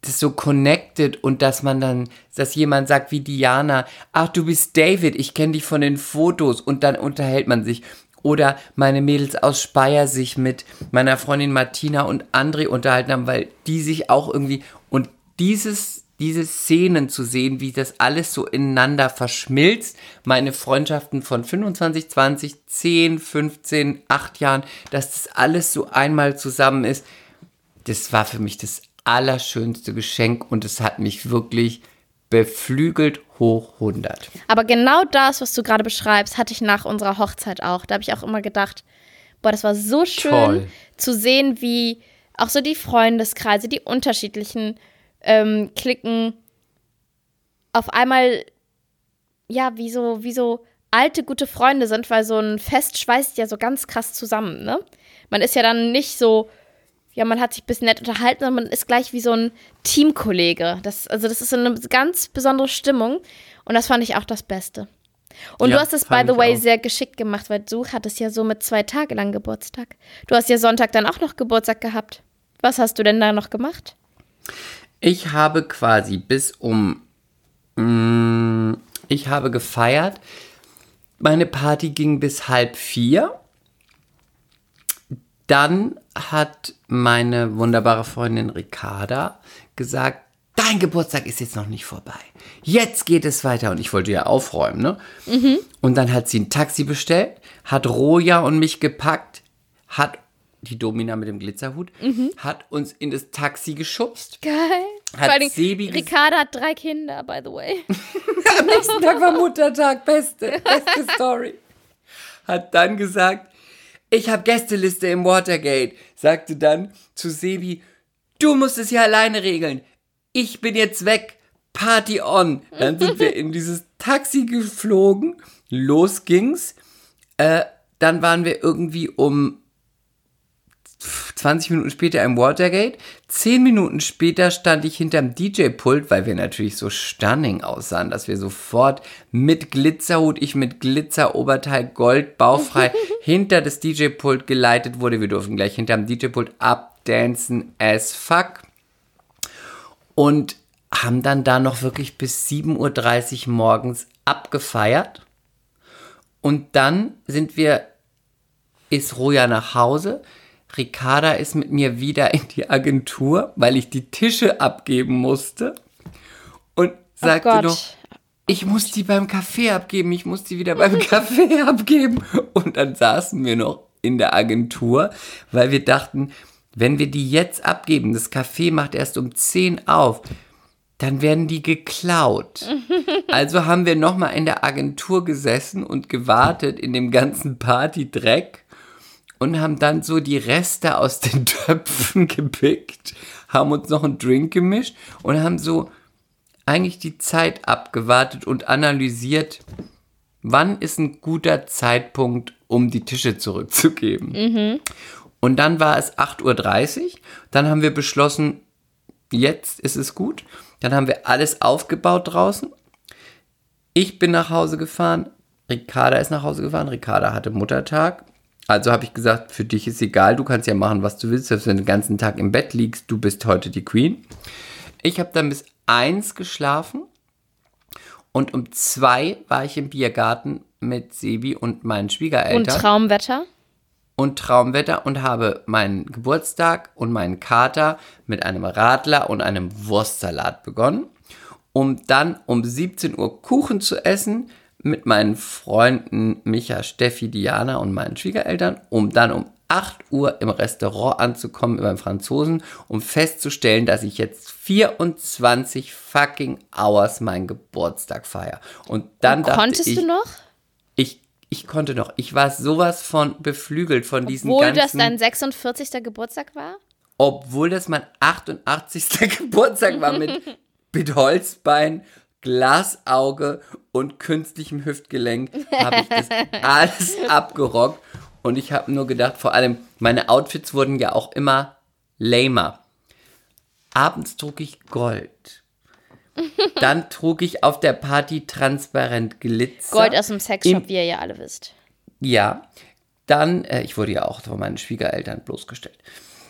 das so connected und dass man dann, dass jemand sagt wie Diana, ach du bist David, ich kenne dich von den Fotos und dann unterhält man sich. Oder meine Mädels aus Speyer sich mit meiner Freundin Martina und André unterhalten haben, weil die sich auch irgendwie und dieses diese Szenen zu sehen, wie das alles so ineinander verschmilzt, meine Freundschaften von 25, 20, 10, 15, 8 Jahren, dass das alles so einmal zusammen ist, das war für mich das allerschönste Geschenk und es hat mich wirklich beflügelt hoch 100. Aber genau das, was du gerade beschreibst, hatte ich nach unserer Hochzeit auch. Da habe ich auch immer gedacht, boah, das war so schön Toll. zu sehen, wie auch so die Freundeskreise, die unterschiedlichen ähm, Klicken auf einmal, ja, wie so, wie so alte, gute Freunde sind, weil so ein Fest schweißt ja so ganz krass zusammen, ne? Man ist ja dann nicht so, ja, man hat sich ein bisschen nett unterhalten, sondern man ist gleich wie so ein Teamkollege. Das, also das ist so eine ganz besondere Stimmung und das fand ich auch das Beste. Und Ja, du hast es, by the way, auch. sehr geschickt gemacht, weil du hattest ja so mit zwei Tage lang Geburtstag. Du hast ja Sonntag dann auch noch Geburtstag gehabt. Was hast du denn da noch gemacht? Ich habe quasi bis um. Mm, ich habe gefeiert. Meine Party ging bis halb vier. Dann hat meine wunderbare Freundin Ricarda gesagt, dein Geburtstag ist jetzt noch nicht vorbei. Jetzt geht es weiter. Und ich wollte ja aufräumen, ne? Und dann hat sie ein Taxi bestellt, hat Roja und mich gepackt, hat die Domina mit dem Glitzerhut, hat uns in das Taxi geschubst. Geil. Hat Vor Dingen, Sebi Ricarda hat drei Kinder, by the way. Am nächsten Tag war Muttertag, beste, beste Story. Hat dann gesagt, ich habe Gästeliste im Watergate. Sagte dann zu Sebi, du musst es ja alleine regeln. Ich bin jetzt weg. Party on. Dann sind wir in dieses Taxi geflogen. Los ging's. Äh, dann waren wir irgendwie um 20 Minuten später im Watergate. 10 Minuten später stand ich hinterm DJ-Pult, weil wir natürlich so stunning aussahen, dass wir sofort mit Glitzerhut, ich mit Glitzeroberteil, Gold, bauchfrei, hinter das DJ-Pult geleitet wurde. Wir durften gleich hinterm DJ-Pult abdancen as fuck. Und haben dann da noch wirklich bis 7.30 Uhr morgens abgefeiert. Und dann sind wir, ist Roja nach Hause. Ricarda ist mit mir wieder in die Agentur, weil ich die Tische abgeben musste. Und sagte Gott. noch, ich muss die beim Kaffee abgeben, ich muss die wieder beim Kaffee abgeben. Und dann saßen wir noch in der Agentur, weil wir dachten, wenn wir die jetzt abgeben, das Café macht erst um 10 auf, dann werden die geklaut. Also haben wir nochmal in der Agentur gesessen und gewartet in dem ganzen Partydreck und haben dann so die Reste aus den Töpfen gepickt, haben uns noch einen Drink gemischt und haben so eigentlich die Zeit abgewartet und analysiert, wann ist ein guter Zeitpunkt, um die Tische zurückzugeben. Und dann war es 8.30 Uhr. Dann haben wir beschlossen, jetzt ist es gut. Dann haben wir alles aufgebaut draußen. Ich bin nach Hause gefahren. Ricarda ist nach Hause gefahren. Ricarda hatte Muttertag. Also habe ich gesagt, für dich ist egal, du kannst ja machen, was du willst, selbst wenn du den ganzen Tag im Bett liegst, du bist heute die Queen. Ich habe dann bis eins geschlafen und um zwei war ich im Biergarten mit Sebi und meinen Und Schwiegereltern Traumwetter? und Traumwetter und habe meinen Geburtstag und meinen Kater mit einem Radler und einem Wurstsalat begonnen, um dann um 17 Uhr Kuchen zu essen mit meinen Freunden Micha, Steffi, Diana und meinen Schwiegereltern, um dann um 8 Uhr im Restaurant anzukommen beim Franzosen, um festzustellen, dass ich jetzt 24 fucking Hours meinen Geburtstag feiere. Und dann dachte Konntest ich, du noch? ich, ich konnte noch. Ich war sowas von beflügelt von diesen Obwohl das ganzen dein 46. Geburtstag war? obwohl das mein 88. Geburtstag war mit, mit Holzbein, Glasauge und künstlichem Hüftgelenk, habe ich das alles abgerockt. Und ich habe nur gedacht, vor allem, meine Outfits wurden ja auch immer lamer. Abends trug ich Gold. Dann trug ich auf der Party transparent Glitzer. Gold aus dem Sexshop, Im- wie ihr ja alle wisst. Ja, dann, äh, ich wurde ja auch von meinen Schwiegereltern bloßgestellt.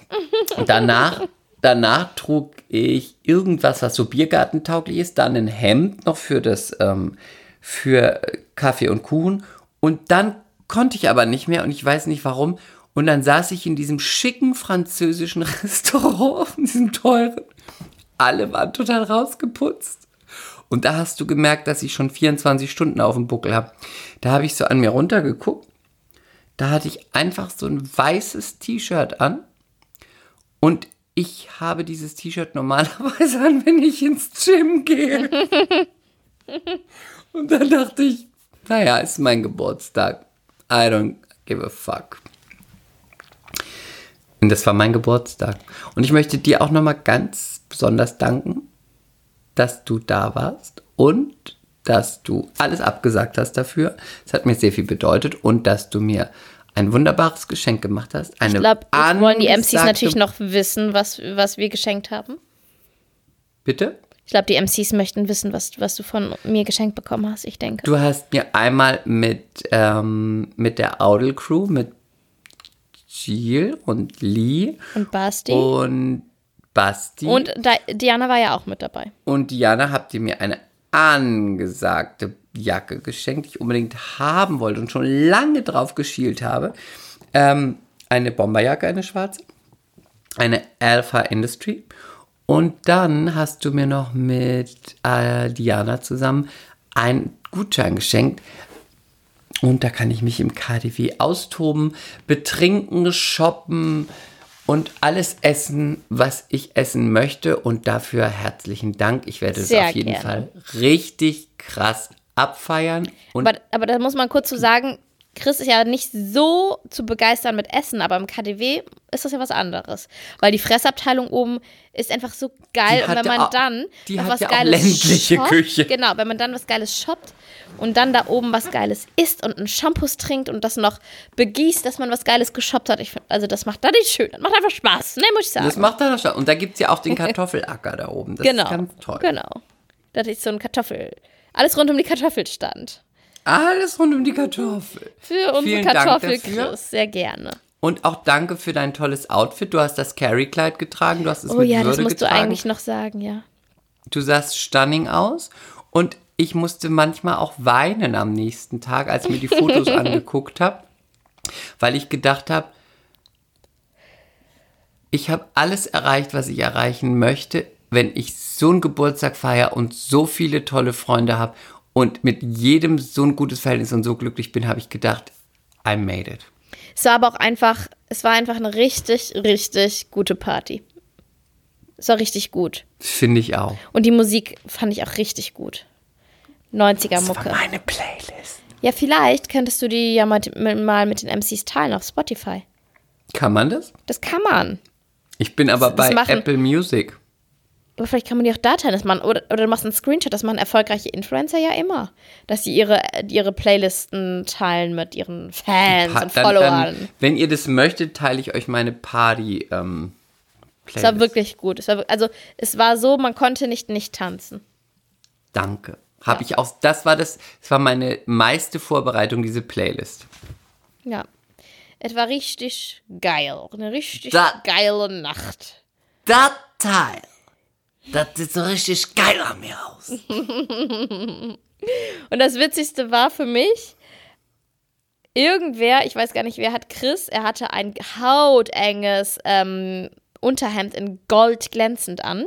Und danach, danach trug ich irgendwas, was so biergartentauglich ist, dann ein Hemd noch für das, ähm, für Kaffee und Kuchen. Und dann konnte ich aber nicht mehr und ich weiß nicht warum. Und dann saß ich in diesem schicken französischen Restaurant, in diesem teuren. Alle waren total rausgeputzt. Und da hast du gemerkt, dass ich schon 24 Stunden auf dem Buckel habe. Da habe ich so an mir runtergeguckt. Da hatte ich einfach so ein weißes T-Shirt an. Und ich habe dieses T-Shirt normalerweise an, wenn ich ins Gym gehe. Und dann dachte ich, naja, ist mein Geburtstag. I don't give a fuck. Und das war mein Geburtstag. Und ich möchte dir auch nochmal ganz besonders danken, dass du da warst und dass du alles abgesagt hast dafür. Es hat mir sehr viel bedeutet und dass du mir ein wunderbares Geschenk gemacht hast. Eine Ich glaube, wollen die MCs natürlich noch wissen, was, was wir geschenkt haben. Bitte? Ich glaube, die MCs möchten wissen, was, was du von mir geschenkt bekommen hast, ich denke. Du hast mir einmal mit, ähm, mit der Audel Crew, mit Jill und Lee Und Basti. und Basti Und Di Diana war ja auch mit dabei. und Diana habt ihr mir eine angesagte Jacke geschenkt, die ich unbedingt haben wollte und schon lange drauf geschielt habe. Ähm, eine Bomberjacke, eine schwarze, eine Alpha Industry. Und dann hast du mir noch mit äh, Diana zusammen einen Gutschein geschenkt. Und da kann ich mich im KDW austoben, betrinken, shoppen und alles essen, was ich essen möchte. Und dafür herzlichen Dank. Ich werde es auf jeden gerne. Fall richtig krass abfeiern. Und Aber, aber da muss man kurz zu sagen, Chris ist ja nicht so zu begeistern mit Essen, aber im KDW ist das ja was anderes. Weil die Fressabteilung oben ist einfach so geil. Und wenn man auch- dann die hat was ja auch Geiles ländliche shoppt, Küche. Genau, wenn man dann was Geiles shoppt und dann da oben was Geiles isst und einen Shampoos trinkt und das noch begießt, dass man was Geiles geshoppt hat. Ich find, also das macht da nicht schön. Das macht einfach Spaß, ne, muss ich sagen. das macht dann schon. Und da gibt es ja auch den Kartoffelacker da oben. Das genau. ist ganz toll. Genau. Das ist so ein Kartoffel. Alles rund um die Kartoffel stand. Alles rund um die Kartoffel. Für unsere Vielen Dank Kartoffel, dafür. Chris. Sehr gerne. Und auch danke für dein tolles Outfit. Du hast das Carrie-Kleid getragen, du hast es Oh mit ja, Würde das musst getragen. du eigentlich noch sagen, ja. Du sahst stunning aus. Und ich musste manchmal auch weinen am nächsten Tag, als ich mir die Fotos angeguckt habe, weil ich gedacht habe, ich habe alles erreicht, was ich erreichen möchte, wenn ich so einen Geburtstag feiere und so viele tolle Freunde habe und mit jedem so ein gutes Verhältnis und so glücklich bin, habe ich gedacht, I made it. Es war aber auch einfach, es war einfach eine richtig, richtig gute Party. Es war richtig gut. Finde ich auch. Und die Musik fand ich auch richtig gut. 90er Das war Mucke. meine Playlist. Ja, vielleicht könntest du die ja mal, mal mit den MCs teilen auf Spotify. Kann man das? Das kann man. Ich bin aber Das bei machen- Apple Music. Aber vielleicht kann man die auch da teilen. Das man, oder, oder du machst einen Screenshot. Das machen erfolgreiche Influencer ja immer. Dass sie ihre, ihre Playlisten teilen mit ihren Fans und dann- Followern. dann, wenn ihr das möchtet, teile ich euch meine Party ähm, es Playlist. war wirklich gut. Es war, also es war so, man konnte nicht nicht tanzen. Danke. Habe Ja. ich auch. Das war das. Das war meine meiste Vorbereitung diese Playlist. Ja. Es war richtig geil. Eine richtig Da- geile Nacht. Das Teil, das sieht so richtig geil an mir aus. Und das Witzigste war für mich, irgendwer, ich weiß gar nicht, wer hat Chris, er hatte ein hautenges ähm, Unterhemd in Gold glänzend an.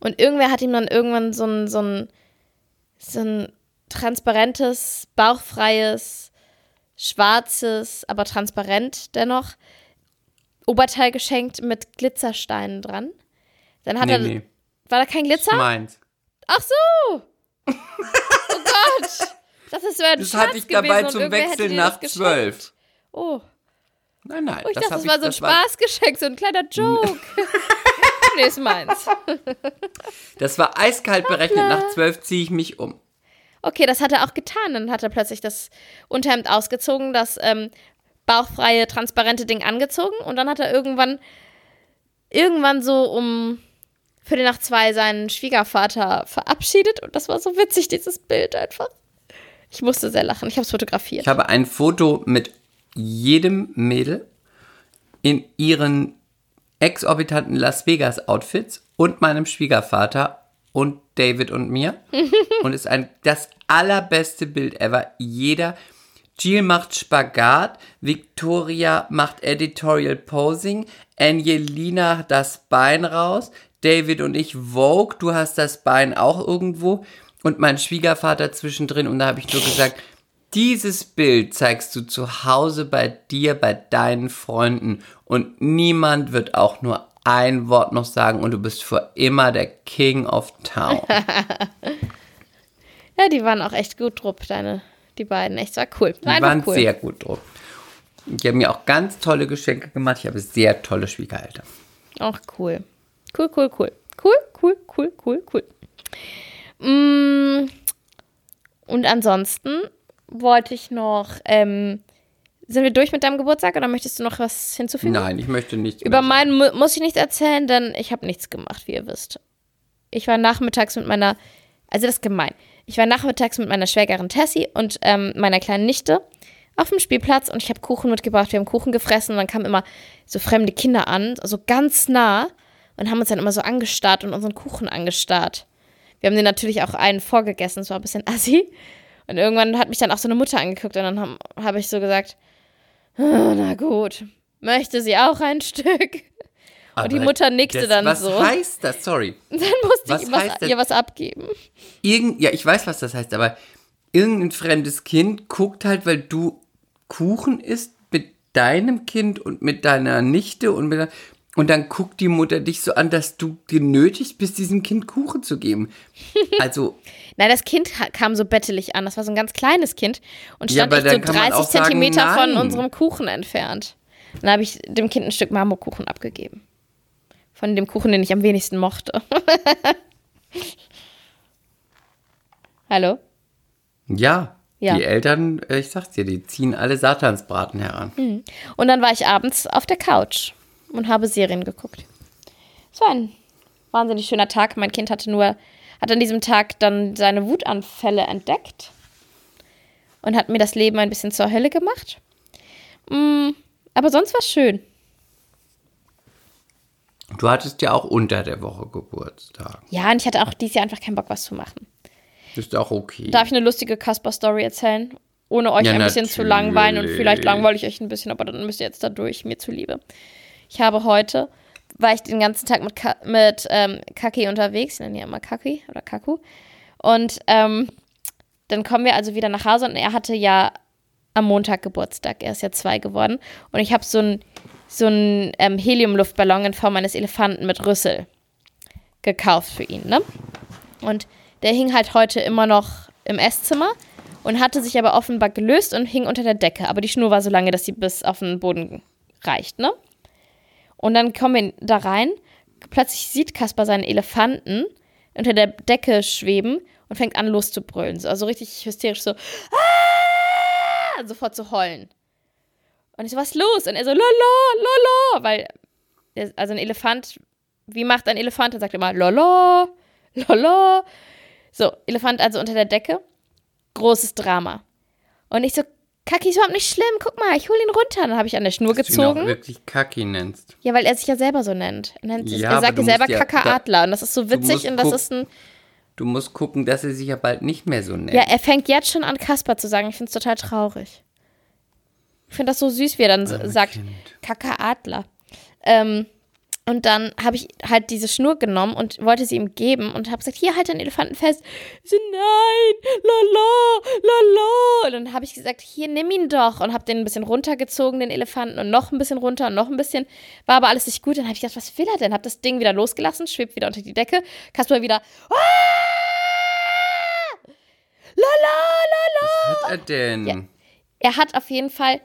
Und irgendwer hat ihm dann irgendwann so ein, so ein, so ein transparentes, bauchfreies, schwarzes, aber transparent dennoch Oberteil geschenkt mit Glitzersteinen dran. Dann hat Nee, er. nee. War da kein Glitzer? Meins. Ach so! Oh Gott! Das ist so ein Das Scherz hatte ich dabei zum irgendwer hätte Wechsel dir nach zwölf. Oh, Nein, nein. oh ich das dachte, das war so ein Spaßgeschenk, so ein kleiner Joke. nee, ist meins. Das war eiskalt berechnet. Nach zwölf ziehe ich mich um. Okay, das hat er auch getan. Dann hat er plötzlich das Unterhemd ausgezogen, das ähm, bauchfreie, transparente Ding angezogen und dann hat er irgendwann, irgendwann so um Viertel nach zwei seinen Schwiegervater verabschiedet und das war so witzig, dieses Bild einfach. Ich musste sehr lachen. Ich habe es fotografiert. Ich habe ein Foto mit jedem Mädel in ihren exorbitanten Las Vegas Outfits und meinem Schwiegervater und David und mir. und ist ein das allerbeste Bild ever. Jeder Jill macht Spagat, Victoria macht Editorial Posing, Angelina das Bein raus, David und ich Vogue, du hast das Bein auch irgendwo und mein Schwiegervater zwischendrin und da habe ich nur gesagt, dieses Bild zeigst du zu Hause bei dir, bei deinen Freunden und niemand wird auch nur ein Wort noch sagen und du bist für immer der King of Town. Ja, die waren auch echt gut drauf, deine, die beiden. Echt, war cool. Die waren cool. sehr gut drauf. Die haben mir auch ganz tolle Geschenke gemacht. Ich habe sehr tolle Schwiegereltern. Auch cool. Cool, cool, cool. Cool, cool, cool, cool, cool. Mm, und ansonsten wollte ich noch, ähm, sind wir durch mit deinem Geburtstag oder möchtest du noch was hinzufügen? Nein, ich möchte nicht. Über meinen mu muss ich nichts erzählen, denn ich habe nichts gemacht, wie ihr wisst. Ich war nachmittags mit meiner, also das ist gemein. Ich war nachmittags mit meiner Schwägerin Tessie und ähm, meiner kleinen Nichte auf dem Spielplatz und ich habe Kuchen mitgebracht. Wir haben Kuchen gefressen und dann kamen immer so fremde Kinder an, so ganz nah und haben uns dann immer so angestarrt und unseren Kuchen angestarrt. Wir haben den natürlich auch einen vorgegessen, es war ein bisschen assi. Und irgendwann hat mich dann auch so eine Mutter angeguckt und dann habe hab ich so gesagt, "Ah, na gut, möchte sie auch ein Stück? Und die Aber Mutter nickte das, dann was so. heißt das? Sorry. Dann musste Was ich was, ihr was abgeben. Irgend, ja, ich weiß, was das heißt, aber irgendein fremdes Kind guckt halt, weil du Kuchen isst mit deinem Kind und mit deiner Nichte und mit und dann guckt die Mutter dich so an, dass du genötigt bist, diesem Kind Kuchen zu geben. Also, Nein, das Kind kam so bettelig an. Das war so ein ganz kleines Kind und Ja, stand echt so dann kann man 30 auch sagen, Zentimeter von unserem Kuchen entfernt. Dann habe ich dem Kind ein Stück Marmorkuchen abgegeben. Von dem Kuchen, den ich am wenigsten mochte. Hallo? ja, Ja. die Eltern, äh, ich sag's dir, die ziehen alle Satansbraten heran. Und dann war ich abends auf der Couch und habe Serien geguckt. Es war ein wahnsinnig schöner Tag. Mein Kind hatte nur, hat an diesem Tag dann seine Wutanfälle entdeckt und hat mir das Leben ein bisschen zur Hölle gemacht. Mm, aber sonst war es schön. Du hattest ja auch unter der Woche Geburtstag. Ja, und ich hatte auch dieses Jahr einfach keinen Bock, was zu machen. Ist auch okay. Darf ich eine lustige Kasper-Story erzählen? Ohne euch Ja, ein bisschen zu langweilen und natürlich. vielleicht langweile ich euch ein bisschen, aber dann müsst ihr jetzt da durch, mir zuliebe. Ich habe heute, war ich den ganzen Tag mit, Ka mit ähm, Kaki unterwegs, ich nenne ja immer Kaki oder Kaku. Und ähm, dann kommen wir also wieder nach Hause und er hatte ja am Montag Geburtstag. Er ist ja zwei geworden. Und ich habe so einen so ähm, Heliumluftballon in Form eines Elefanten mit Rüssel gekauft für ihn, ne? Und der hing halt heute immer noch im Esszimmer und hatte sich aber offenbar gelöst und hing unter der Decke. Aber die Schnur war so lange, dass sie bis auf den Boden reicht, ne? Und dann kommen wir da rein. Plötzlich sieht Kaspar seinen Elefanten unter der Decke schweben und fängt an loszubrüllen. So, Also richtig hysterisch so. "Ah!" Sofort zu heulen. Und ich so, was ist los? Und er so, lala, lala. Weil, also ein Elefant, wie macht ein Elefant? Er sagt immer, lala, lala. So, Elefant also unter der Decke. Großes Drama. Und ich so, Kaki ist überhaupt nicht schlimm. Guck mal, ich hol ihn runter. Dann habe ich an der Schnur Dass du ihn auch gezogen. wirklich Kaki nennst. Ja, weil er sich ja selber so nennt. Er, nennt sich, Ja, er sagt ja selber ja- Kakaadler. Und das ist so witzig und das ist ein. Du musst gucken, dass er sich ja bald nicht mehr so nennt. Ja, er fängt jetzt schon an, Kasper zu sagen. Ich finde es total traurig. Ich finde das so süß, wie er dann Arme sagt. Kakaadler. Ähm, und dann habe ich halt diese Schnur genommen und wollte sie ihm geben und habe gesagt, hier, halt den Elefanten fest. So, nein, lala, lala. Und dann habe ich gesagt, hier, nimm ihn doch. Und habe den ein bisschen runtergezogen, den Elefanten, und noch ein bisschen runter und noch ein bisschen. War aber alles nicht gut. Dann habe ich gedacht, was will er denn? Habe das Ding wieder losgelassen, schwebt wieder unter die Decke. Kasper wieder, ah! Lala, lala. Was hat er denn? Ja. Er hat auf jeden Fall,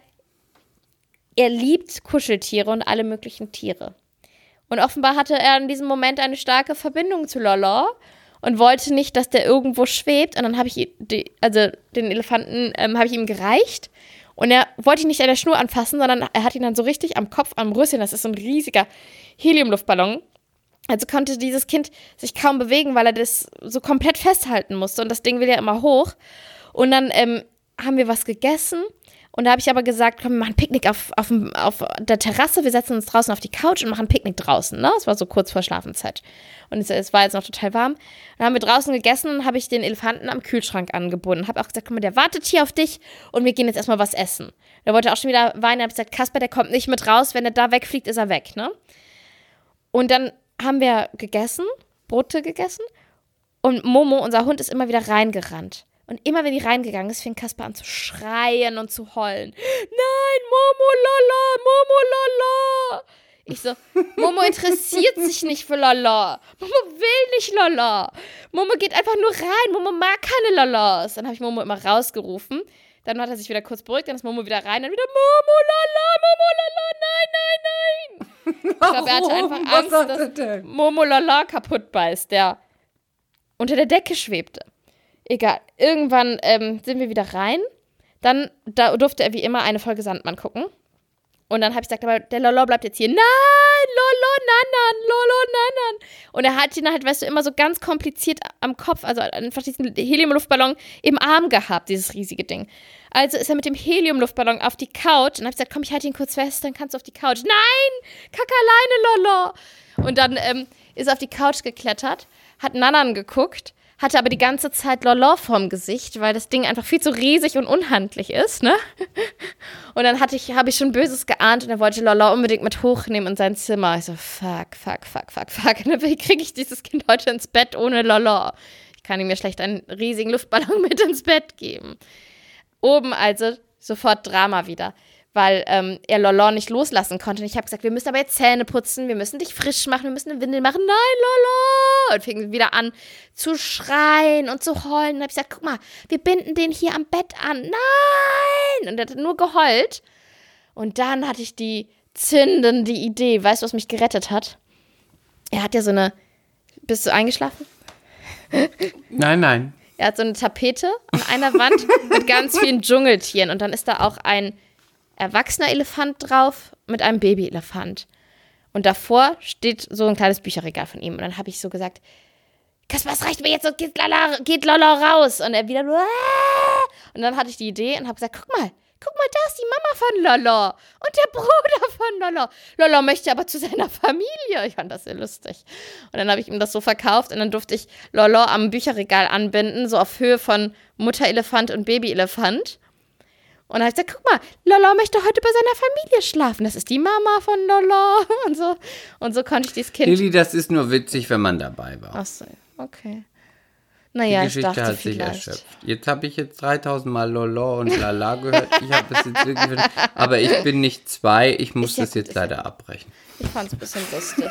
er liebt Kuscheltiere und alle möglichen Tiere. Und offenbar hatte er in diesem Moment eine starke Verbindung zu Lala und wollte nicht, dass der irgendwo schwebt. Und dann habe ich die, also den Elefanten ähm, habe ich ihm gereicht. Und er wollte ihn nicht an der Schnur anfassen, sondern er hat ihn dann so richtig am Kopf, am Rüsschen. Das ist so ein riesiger Heliumluftballon. Also konnte dieses Kind sich kaum bewegen, weil er das so komplett festhalten musste. Und das Ding will ja immer hoch. Und dann ähm, haben wir was gegessen. Und da habe ich aber gesagt, komm, wir machen Picknick auf, auf, auf der Terrasse. Wir setzen uns draußen auf die Couch und machen Picknick draußen. Ne? Es war so kurz vor Schlafenszeit. Und es, es war jetzt noch total warm. Dann haben wir draußen gegessen und habe ich den Elefanten am Kühlschrank angebunden. Habe auch gesagt, guck mal, der wartet hier auf dich und wir gehen jetzt erstmal was essen. Der wollte auch schon wieder weinen. habe ich gesagt, Kasper, der kommt nicht mit raus. Wenn er da wegfliegt, ist er weg. Ne? Und dann haben wir gegessen, Brote gegessen. Und Momo, unser Hund, ist immer wieder reingerannt. Und immer wenn die reingegangen ist, fing Kasper an zu schreien und zu heulen. Nein, Momo Lala, Momo Lala. Ich so, Momo interessiert sich nicht für Lala. Momo will nicht Lala. Momo geht einfach nur rein. Momo mag keine Lalas. Dann habe ich Momo immer rausgerufen. Dann hat er sich wieder kurz beruhigt, dann ist Momo wieder rein, dann wieder Momo Lala, Momo Lala, nein, nein, nein. Ich glaube, er hatte einfach Angst, dass? Momo Lala kaputt beißt, der unter der Decke schwebte. Egal. Irgendwann ähm, sind wir wieder rein. Dann da durfte er wie immer eine Folge Sandmann gucken. Und dann habe ich gesagt, aber der Lolo bleibt jetzt hier. Nein, Lolo, nanan, Lolo, nanan. Und er hat ihn halt, weißt du, immer so ganz kompliziert am Kopf, also einfach diesen Heliumluftballon im Arm gehabt, dieses riesige Ding. Also ist er mit dem Heliumluftballon auf die Couch und habe gesagt, komm, ich halte ihn kurz fest, dann kannst du auf die Couch. Nein, kack alleine, Lolo. Und dann ähm, ist er auf die Couch geklettert, hat Nanan geguckt, hatte aber die ganze Zeit Lolo vorm Gesicht, weil das Ding einfach viel zu riesig und unhandlich ist, ne? Und dann hatte ich, habe ich schon Böses geahnt und er wollte Lolo unbedingt mit hochnehmen in sein Zimmer. Ich so, fuck, fuck, fuck, fuck, fuck. Und wie kriege ich dieses Kind heute ins Bett ohne Lolo? Ich kann ihm ja schlecht einen riesigen Luftballon mit ins Bett geben. Oben also sofort Drama wieder, weil ähm, er Lolo nicht loslassen konnte. Und ich habe gesagt, wir müssen aber jetzt Zähne putzen, wir müssen dich frisch machen, wir müssen eine Windel machen. Nein, Lolo! Und fing wieder an zu schreien und zu heulen. Und habe ich gesagt, guck mal, wir binden den hier am Bett an. Nein! Und er hat nur geheult. Und dann hatte ich die zündende Idee. Weißt du, was mich gerettet hat? Er hat ja so eine. Bist du eingeschlafen? Nein, nein. Er hat so eine Tapete an einer Wand mit ganz vielen Dschungeltieren und dann ist da auch ein erwachsener Elefant drauf mit einem Babyelefant. Und davor steht so ein kleines Bücherregal von ihm. Und dann habe ich so gesagt, Kaspar, es reicht mir jetzt und geht Lala, geht Lala raus. Und er wieder nur, "Ah!" und dann hatte ich die Idee und habe gesagt, guck mal, guck mal, da ist die Mama von Lolo und der Bruder von Lolo. Lolo möchte aber zu seiner Familie. Ich fand das sehr lustig. Und dann habe ich ihm das so verkauft und dann durfte ich Lolo am Bücherregal anbinden, so auf Höhe von Mutterelefant und Babyelefant. Und dann habe ich gesagt, guck mal, Lolo möchte heute bei seiner Familie schlafen. Das ist die Mama von Lolo. Und so, und so konnte ich dieses Kind. Lilly, das ist nur witzig, wenn man dabei war. Achso, okay. Naja, Die ich Geschichte dachte hat sich vielleicht. erschöpft. Jetzt habe ich jetzt 3000 Mal Lolo und Lala gehört. Ich habe es jetzt wirklich. Aber ich bin nicht zwei. Ich muss Ist ja das jetzt ist leider abbrechen. Ich fand's ein bisschen lustig.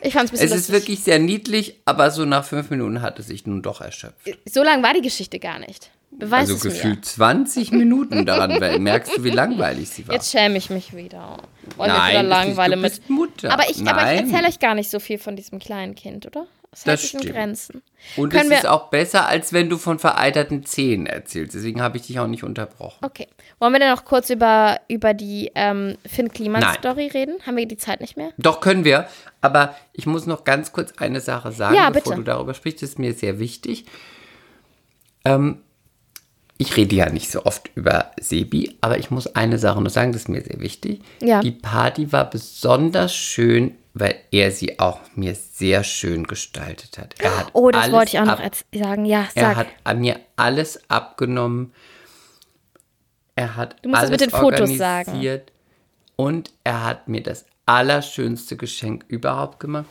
Ich fand's ein bisschen Es ist lustig. wirklich sehr niedlich, aber so nach fünf Minuten hat es sich nun doch erschöpft. So lang war die Geschichte gar nicht. Beweis Also mir. gefühlt 20 Minuten daran. weil- Merkst du, wie langweilig sie war? Jetzt schäme ich mich wieder. Weil ich Nein, wieder ist, du mit. bist Mutter. Aber ich, aber ich erzähle euch gar nicht so viel von diesem kleinen Kind, oder? Das, Das stimmt. Grenzen. Und Können es ist auch besser, als wenn du von vereiterten Zähnen erzählst. Deswegen habe ich dich auch nicht unterbrochen. Okay. Wollen wir denn noch kurz über, über die ähm, Finn Nein. Kliman-Story reden? Haben wir die Zeit nicht mehr? Doch, können wir. Aber ich muss noch ganz kurz eine Sache sagen, Ja, bevor du darüber sprichst. Das ist mir sehr wichtig. Ähm, ich rede ja nicht so oft über Sebi, aber ich muss eine Sache nur sagen, das ist mir sehr wichtig. Ja. Die Party war besonders schön, weil er sie auch mir sehr schön gestaltet hat. Er hat Oh, das wollte ich auch noch sagen. Ja, Er sag. hat an mir alles abgenommen. Er hat Du musst es alles mit den Fotos sagen. Und er hat mir das allerschönste Geschenk überhaupt gemacht.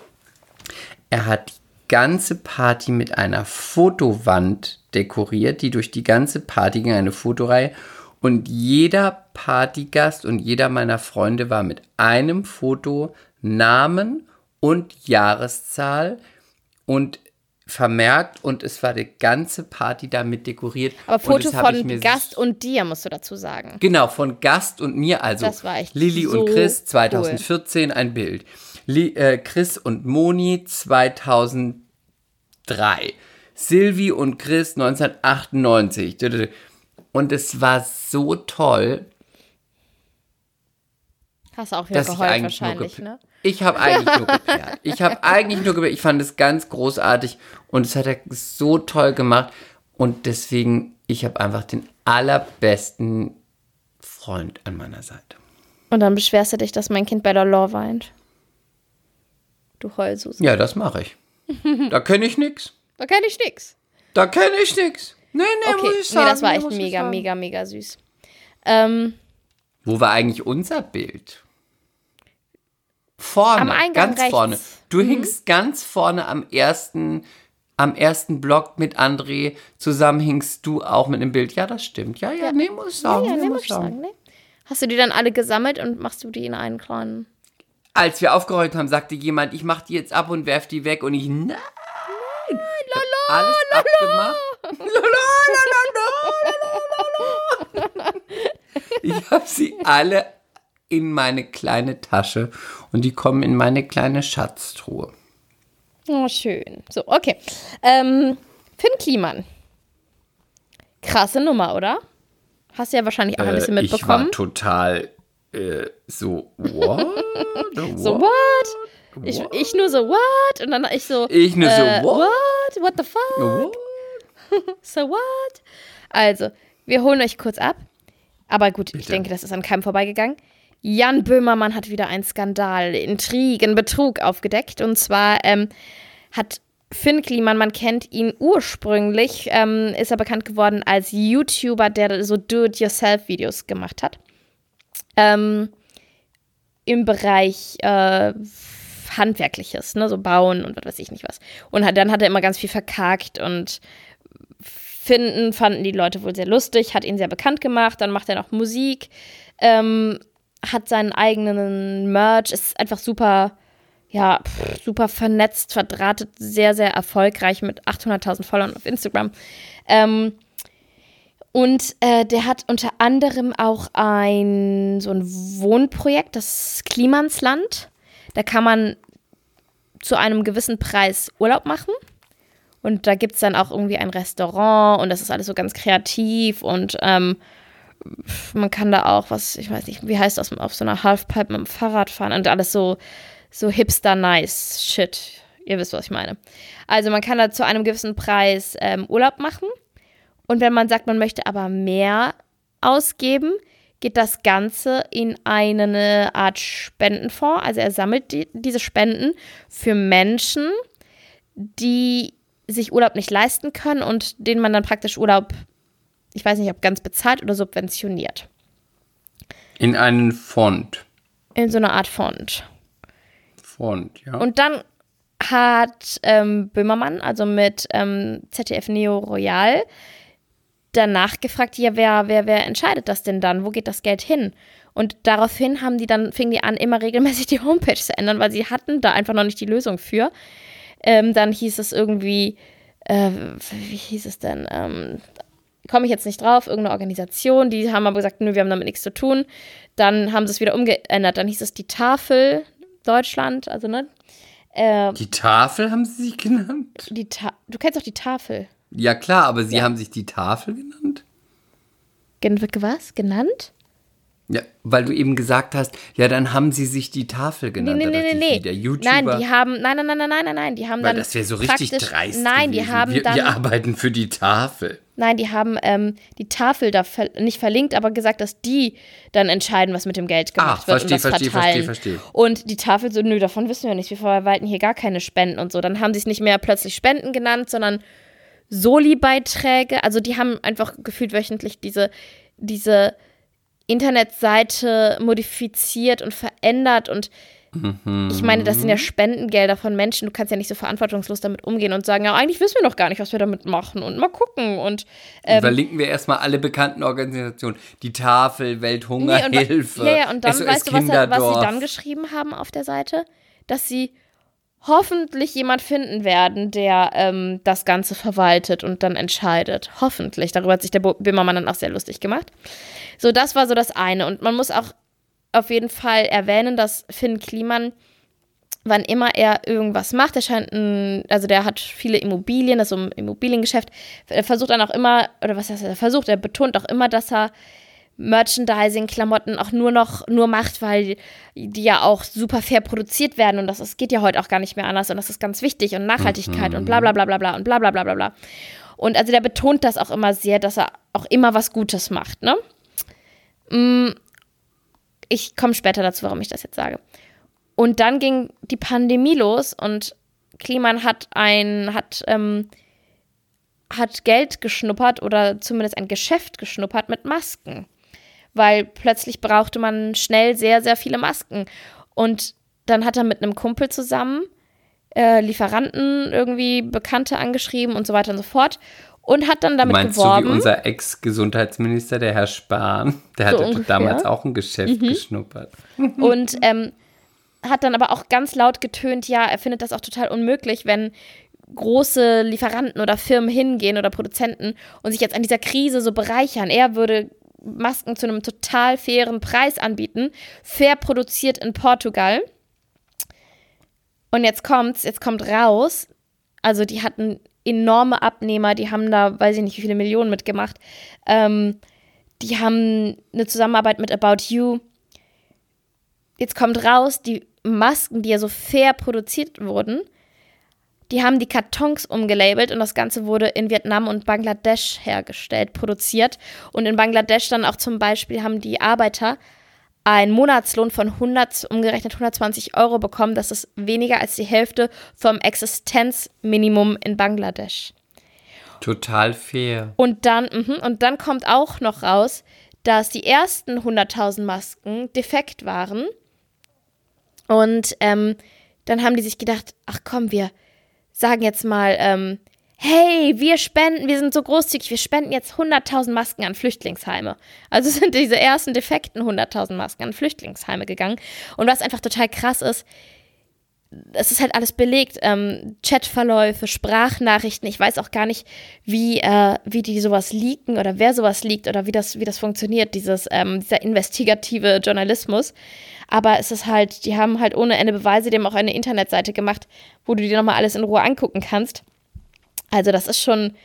Er hat die ganze Party mit einer Fotowand dekoriert, die durch die ganze Party ging, eine Fotoreihe. Und jeder Partygast und jeder meiner Freunde war mit einem Foto, Namen und Jahreszahl und vermerkt und es war die ganze Party damit dekoriert. Aber Foto von Gast und dir, musst du dazu sagen. Genau, von Gast und mir, also Das war echt Lilly so und Chris 2014 ein Bild. Li äh, Chris und Moni 2003. Silvi und Chris 1998. Und es war so toll, Hast du auch wieder geheult wahrscheinlich, ne? Ich habe eigentlich nur geperrt. Ich habe eigentlich nur geperrt. Ich fand es ganz großartig und es hat er so toll gemacht. Und deswegen, ich habe einfach den allerbesten Freund an meiner Seite. Und dann beschwerst du dich, dass mein Kind bei der Law weint. Du Heulsus. Ja, das mache ich. Da kenne ich nix. Da kenn ich nix. Da kenne ich nix. Nee, nee, Okay, muss ich sagen. nee, das war echt mega, sagen. mega, mega süß. Ähm, Wo war eigentlich unser Bild? Vorne, ganz rechts. Mhm. vorne. Du hingst ganz vorne am ersten, am ersten Block mit André. Zusammen hingst du auch mit einem Bild. Ja, das stimmt. Ja, ja, nee, muss ich sagen. ja, nee, ne, muss ich sagen, ne? Hast du die dann alle gesammelt und machst du die in einen kleinen? Als wir aufgeräumt haben, sagte jemand, ich mach die jetzt ab und werf die weg. Und ich, nein. nein ich hab alles abgemacht. Ich habe sie alle in meine kleine Tasche und die kommen in meine kleine Schatztruhe. Oh, schön. So, okay. Ähm, Finn Kliman. Krasse Nummer, oder? Hast du ja wahrscheinlich auch ein bisschen Äh, ich mitbekommen. war total äh, so, what? So, what? Ich, ich nur so, what? Und dann ich so, Ich nur so, äh, what? what? What the fuck? What? So what? Also, wir holen euch kurz ab. Aber gut, ich denke, das ist an keinem vorbeigegangen. Jan Böhmermann hat wieder einen Skandal, Intrigen, Betrug aufgedeckt. Und zwar ähm, hat Finn Kliman, man kennt ihn ursprünglich, ähm, ist er bekannt geworden als YouTuber, der so Do-it-yourself-Videos gemacht hat. Ähm, Im Bereich äh, Handwerkliches, ne, so bauen und was weiß ich nicht was. Und hat, dann hat er immer ganz viel verkackt und finden, fanden die Leute wohl sehr lustig, hat ihn sehr bekannt gemacht, dann macht er noch Musik, ähm, hat seinen eigenen Merch, ist einfach super, ja, pff, super vernetzt, verdrahtet, sehr, sehr erfolgreich mit 800.000 Followern auf Instagram. Ähm, und äh, der hat unter anderem auch ein so ein Wohnprojekt, das Klimansland. Da kann man zu einem gewissen Preis Urlaub machen. Und da gibt es dann auch irgendwie ein Restaurant und das ist alles so ganz kreativ und ähm, man kann da auch, was, ich weiß nicht, wie heißt das, auf so einer Halfpipe mit dem Fahrrad fahren und alles so, so hipster-nice Shit. Ihr wisst, was ich meine. Also man kann da zu einem gewissen Preis ähm, Urlaub machen und wenn man sagt, man möchte aber mehr ausgeben, geht das Ganze in eine Art Spendenfonds. Also er sammelt die, diese Spenden für Menschen, die sich Urlaub nicht leisten können und denen man dann praktisch Urlaub, ich weiß nicht, ob ganz bezahlt oder subventioniert. In einen Fond. In so eine Art Fond. Fond, ja. Und dann hat ähm, Böhmermann, also mit ähm, ZDF Neo Royal, danach gefragt, ja, wer, wer, wer entscheidet das denn dann? Wo geht das Geld hin? Und daraufhin haben die dann, fingen die an, immer regelmäßig die Homepage zu ändern, weil sie hatten da einfach noch nicht die Lösung für. Ähm, dann hieß es irgendwie, äh, wie hieß es denn? Ähm, Komme ich jetzt nicht drauf, irgendeine Organisation, die haben aber gesagt, nö, wir haben damit nichts zu tun. Dann haben sie es wieder umgeändert. Dann hieß es die Tafel Deutschland, also ne? Äh, die Tafel haben sie sich genannt? Die Ta du kennst doch die Tafel. Ja, klar, aber sie ja. haben sich die Tafel genannt? Gen was? Genannt? Ja, weil du eben gesagt hast, ja, dann haben sie sich die Tafel genannt. Nee, nee, nee, nee. Der YouTuber. Nein, die haben, nein, nein, nein, nein, nein, nein, die haben weil dann. Das wäre so richtig dreist. Nein, gewesen. die haben wir, dann. Wir arbeiten für die Tafel. Nein, die haben ähm, die Tafel da ver nicht verlinkt, aber gesagt, dass die dann entscheiden, was mit dem Geld gemacht Ach, wird verstehe, und das verstehe, verteilen. verstehe, verstehe. Und die Tafel so, nö, davon wissen wir nichts. Wir verwalten hier gar keine Spenden und so. Dann haben sie es nicht mehr plötzlich Spenden genannt, sondern Soli-Beiträge. Also die haben einfach gefühlt wöchentlich diese, diese Internetseite modifiziert und verändert und Mhm. ich meine, das sind ja Spendengelder von Menschen. Du kannst ja nicht so verantwortungslos damit umgehen und sagen, ja, eigentlich wissen wir noch gar nicht, was wir damit machen und mal gucken. Und ähm, verlinken wir erstmal alle bekannten Organisationen. Die Tafel, Welthungerhilfe. Nee, ja, ja, und dann SOS weißt du, was, was sie dann geschrieben haben auf der Seite? Dass sie hoffentlich jemand finden werden, der ähm, das Ganze verwaltet und dann entscheidet. Hoffentlich. Darüber hat sich der Böhmermann dann auch sehr lustig gemacht. So, das war so das eine. Und man muss auch auf jeden Fall erwähnen, dass Finn Kliman, wann immer er irgendwas macht, er scheint ein, also der hat viele Immobilien, das ist so ein Immobiliengeschäft, er versucht dann auch immer, oder was heißt er, versucht, er betont auch immer, dass er Merchandising-Klamotten auch nur noch nur macht, weil die ja auch super fair produziert werden und das, das geht ja heute auch gar nicht mehr anders und das ist ganz wichtig und Nachhaltigkeit und bla bla bla bla bla und bla bla bla bla bla. Und also der betont das auch immer sehr, dass er auch immer was Gutes macht, ne? Mm, Ich komme später dazu, warum ich das jetzt sage. Und dann ging die Pandemie los und Kliman hat ein, hat, ähm, hat Geld geschnuppert oder zumindest ein Geschäft geschnuppert mit Masken. Weil plötzlich brauchte man schnell sehr, sehr viele Masken. Und dann hat er mit einem Kumpel zusammen äh, Lieferanten irgendwie Bekannte angeschrieben und so weiter und so fort. Und hat dann damit Meinst geworben. du wie unser Ex-Gesundheitsminister, der Herr Spahn? Der So hatte ungefähr. Mhm. damals auch ein Geschäft geschnuppert. Und ähm, hat dann aber auch ganz laut getönt, ja, er findet das auch total unmöglich, wenn große Lieferanten oder Firmen hingehen oder Produzenten und sich jetzt an dieser Krise so bereichern. Er würde Masken zu einem total fairen Preis anbieten, fair produziert in Portugal. Und jetzt kommt's, jetzt kommt raus, also die hatten enorme Abnehmer, die haben da, weiß ich nicht, wie viele Millionen mitgemacht. Ähm, die haben eine Zusammenarbeit mit About You. Jetzt kommt raus, die Masken, die ja so fair produziert wurden, die haben die Kartons umgelabelt und das Ganze wurde in Vietnam und Bangladesch hergestellt, produziert. Und in Bangladesch dann auch zum Beispiel haben die Arbeiter einen Monatslohn von 100, umgerechnet 120 Euro bekommen. Das ist weniger als die Hälfte vom Existenzminimum in Bangladesch. Total fair. Und dann, mhm, und dann kommt auch noch raus, dass die ersten 100.000 Masken defekt waren. Und ähm, dann haben die sich gedacht, ach komm, wir sagen jetzt mal, ähm, hey, wir spenden, wir sind so großzügig, wir spenden jetzt 100.000 Masken an Flüchtlingsheime. Also sind diese ersten defekten 100.000 Masken an Flüchtlingsheime gegangen. Und was einfach total krass ist, es ist halt alles belegt. Ähm, Chatverläufe, Sprachnachrichten. Ich weiß auch gar nicht, wie, äh, wie die sowas leaken oder wer sowas leakt oder wie das, wie das funktioniert, dieses, ähm, dieser investigative Journalismus. Aber es ist halt, die haben halt ohne Ende Beweise, haben auch eine Internetseite gemacht, wo du dir nochmal alles in Ruhe angucken kannst. Also das ist schon,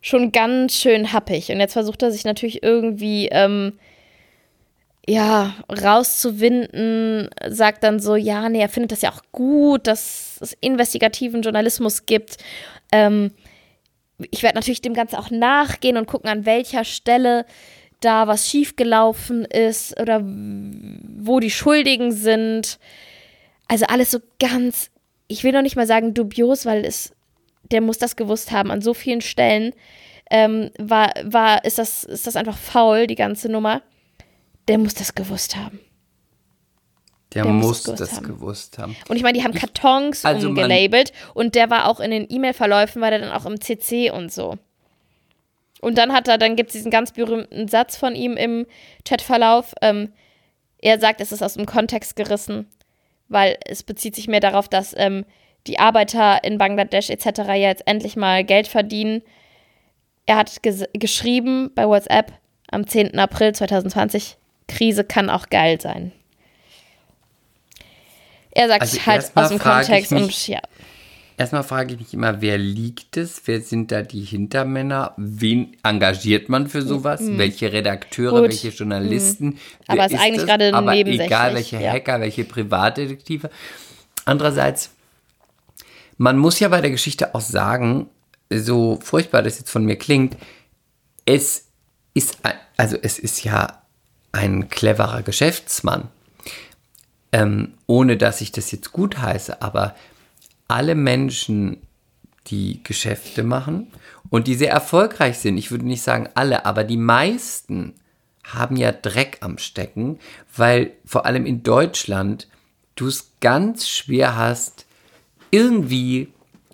schon ganz schön happig. Und jetzt versucht er sich natürlich irgendwie, ähm, ja, rauszuwinden, sagt dann so, ja, nee, er findet das ja auch gut, dass es investigativen Journalismus gibt. Ähm, ich werde natürlich dem Ganzen auch nachgehen und gucken, an welcher Stelle da was schiefgelaufen ist oder wo die Schuldigen sind. Also alles so ganz, ich will noch nicht mal sagen dubios, weil es, der muss das gewusst haben an so vielen Stellen. Ähm, war, war, ist das, ist das einfach faul, die ganze Nummer. Der muss das gewusst haben. Der, Der muss muss das haben. gewusst haben. Und ich meine, die haben Kartons also umgelabelt und der war auch in den E-Mail-Verläufen, war der dann auch im CC und so. Und dann hat er, dann gibt es diesen ganz berühmten Satz von ihm im Chatverlauf. Ähm, er sagt, es ist aus dem Kontext gerissen, weil es bezieht sich mehr darauf, dass ähm, die Arbeiter in Bangladesch etc. ja jetzt endlich mal Geld verdienen. Er hat ges- geschrieben bei WhatsApp am 10. April 2020, Krise kann auch geil sein. Er sagt Also halt aus dem Kontext und mich- ja. Erstmal frage ich mich immer, wer liegt es? Wer sind da die Hintermänner? Wen engagiert man für sowas? Welche Redakteure, Mhm. Gut. Mhm. welche Journalisten? Aber Wer ist eigentlich das? gerade Aber egal, welche ja. Hacker, welche Privatdetektive. Andererseits, man muss ja bei der Geschichte auch sagen, so furchtbar das jetzt von mir klingt, es ist, also es ist ja ein cleverer Geschäftsmann. Ähm, ohne dass ich das jetzt gut heiße, aber alle Menschen, die Geschäfte machen und die sehr erfolgreich sind, ich würde nicht sagen alle, aber die meisten haben ja Dreck am Stecken, weil vor allem in Deutschland du es ganz schwer hast, irgendwie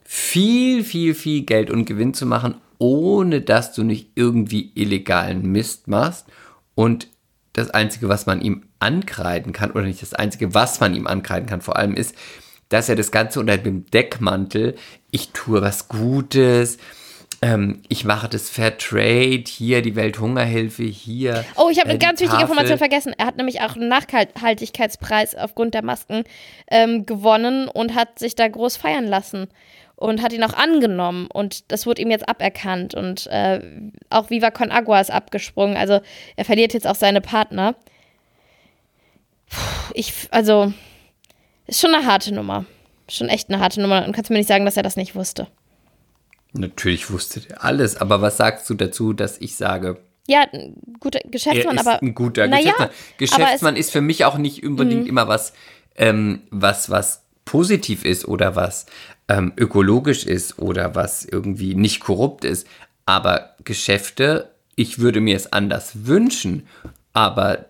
viel, viel, viel Geld und Gewinn zu machen, ohne dass du nicht irgendwie illegalen Mist machst. Und das Einzige, was man ihm ankreiden kann, oder nicht das Einzige, was man ihm ankreiden kann, vor allem ist, dass er das Ganze unter dem Deckmantel, ich tue was Gutes, ähm, ich mache das Fair Trade, hier die Welthungerhilfe, hier. Oh, ich habe äh, eine ganz wichtige Tafel. Information vergessen. Er hat nämlich auch einen Nachhaltigkeitspreis aufgrund der Masken ähm, gewonnen und hat sich da groß feiern lassen und hat ihn auch angenommen und das wurde ihm jetzt aberkannt und äh, auch Viva Con Agua ist abgesprungen. Also er verliert jetzt auch seine Partner. Puh, Ich, also, ist schon eine harte Nummer. Schon echt eine harte Nummer und kannst mir nicht sagen, dass er das nicht wusste. Natürlich wusste der alles, aber was sagst du dazu, dass ich sage, Ja, ein guter er Geschäftsmann, ist aber. ein guter Naja, Geschäftsmann. Geschäftsmann ist für mich auch nicht unbedingt Mhm. immer was, ähm, was, was positiv ist oder was ähm, ökologisch ist oder was irgendwie nicht korrupt ist. Aber Geschäfte, ich würde mir es anders wünschen, aber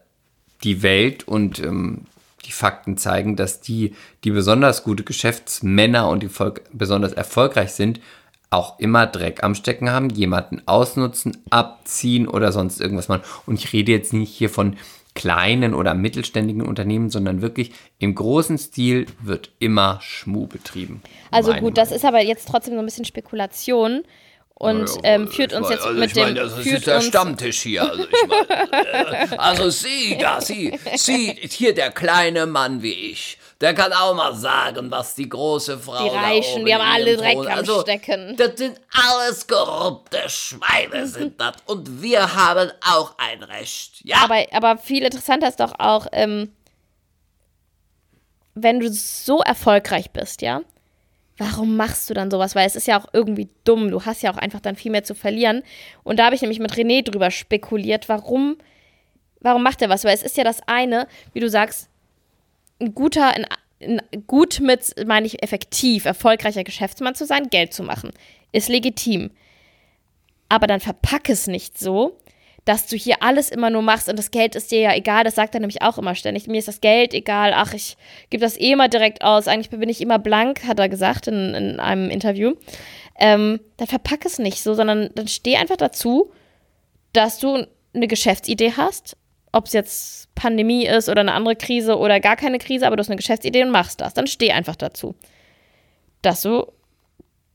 die Welt und ähm, die Fakten zeigen, dass die, die besonders gute Geschäftsmänner und die Volk besonders erfolgreich sind, auch immer Dreck am Stecken haben, jemanden ausnutzen, abziehen oder sonst irgendwas machen. Und ich rede jetzt nicht hier von kleinen oder mittelständigen Unternehmen, sondern wirklich im großen Stil wird immer Schmu betrieben. Also gut, das Meinung. ist aber jetzt trotzdem so ein bisschen Spekulation und ähm, führt uns jetzt mit dem führt uns, Stammtisch hier. Also, ich mein, äh, also sie, da, sie, sie, hier der kleine Mann wie ich. Der kann auch mal sagen, was die große Frau. Die Reichen, die haben alle Dreck am also, Stecken. Das sind alles korrupte Schweine, sind das. Und wir haben auch ein Recht. Ja. aber aber viel interessanter ist doch auch, ähm, wenn du so erfolgreich bist, ja. Warum machst du dann sowas? Weil es ist ja auch irgendwie dumm. Du hast ja auch einfach dann viel mehr zu verlieren. Und da habe ich nämlich mit René drüber spekuliert, warum, warum macht er was? Weil es ist ja das eine, wie du sagst, ein guter, ein, ein gut mit, meine ich, effektiv, erfolgreicher Geschäftsmann zu sein, Geld zu machen. Ist legitim. Aber dann verpack es nicht so, dass du hier alles immer nur machst und das Geld ist dir ja egal. Das sagt er nämlich auch immer ständig. Mir ist das Geld egal. Ach, ich gebe das eh immer direkt aus. Eigentlich bin ich immer blank, hat er gesagt in, in einem Interview. Ähm, dann verpack es nicht so, sondern dann steh einfach dazu, dass du eine Geschäftsidee hast. Ob es jetzt Pandemie ist oder eine andere Krise oder gar keine Krise, aber du hast eine Geschäftsidee und machst das. Dann steh einfach dazu, dass du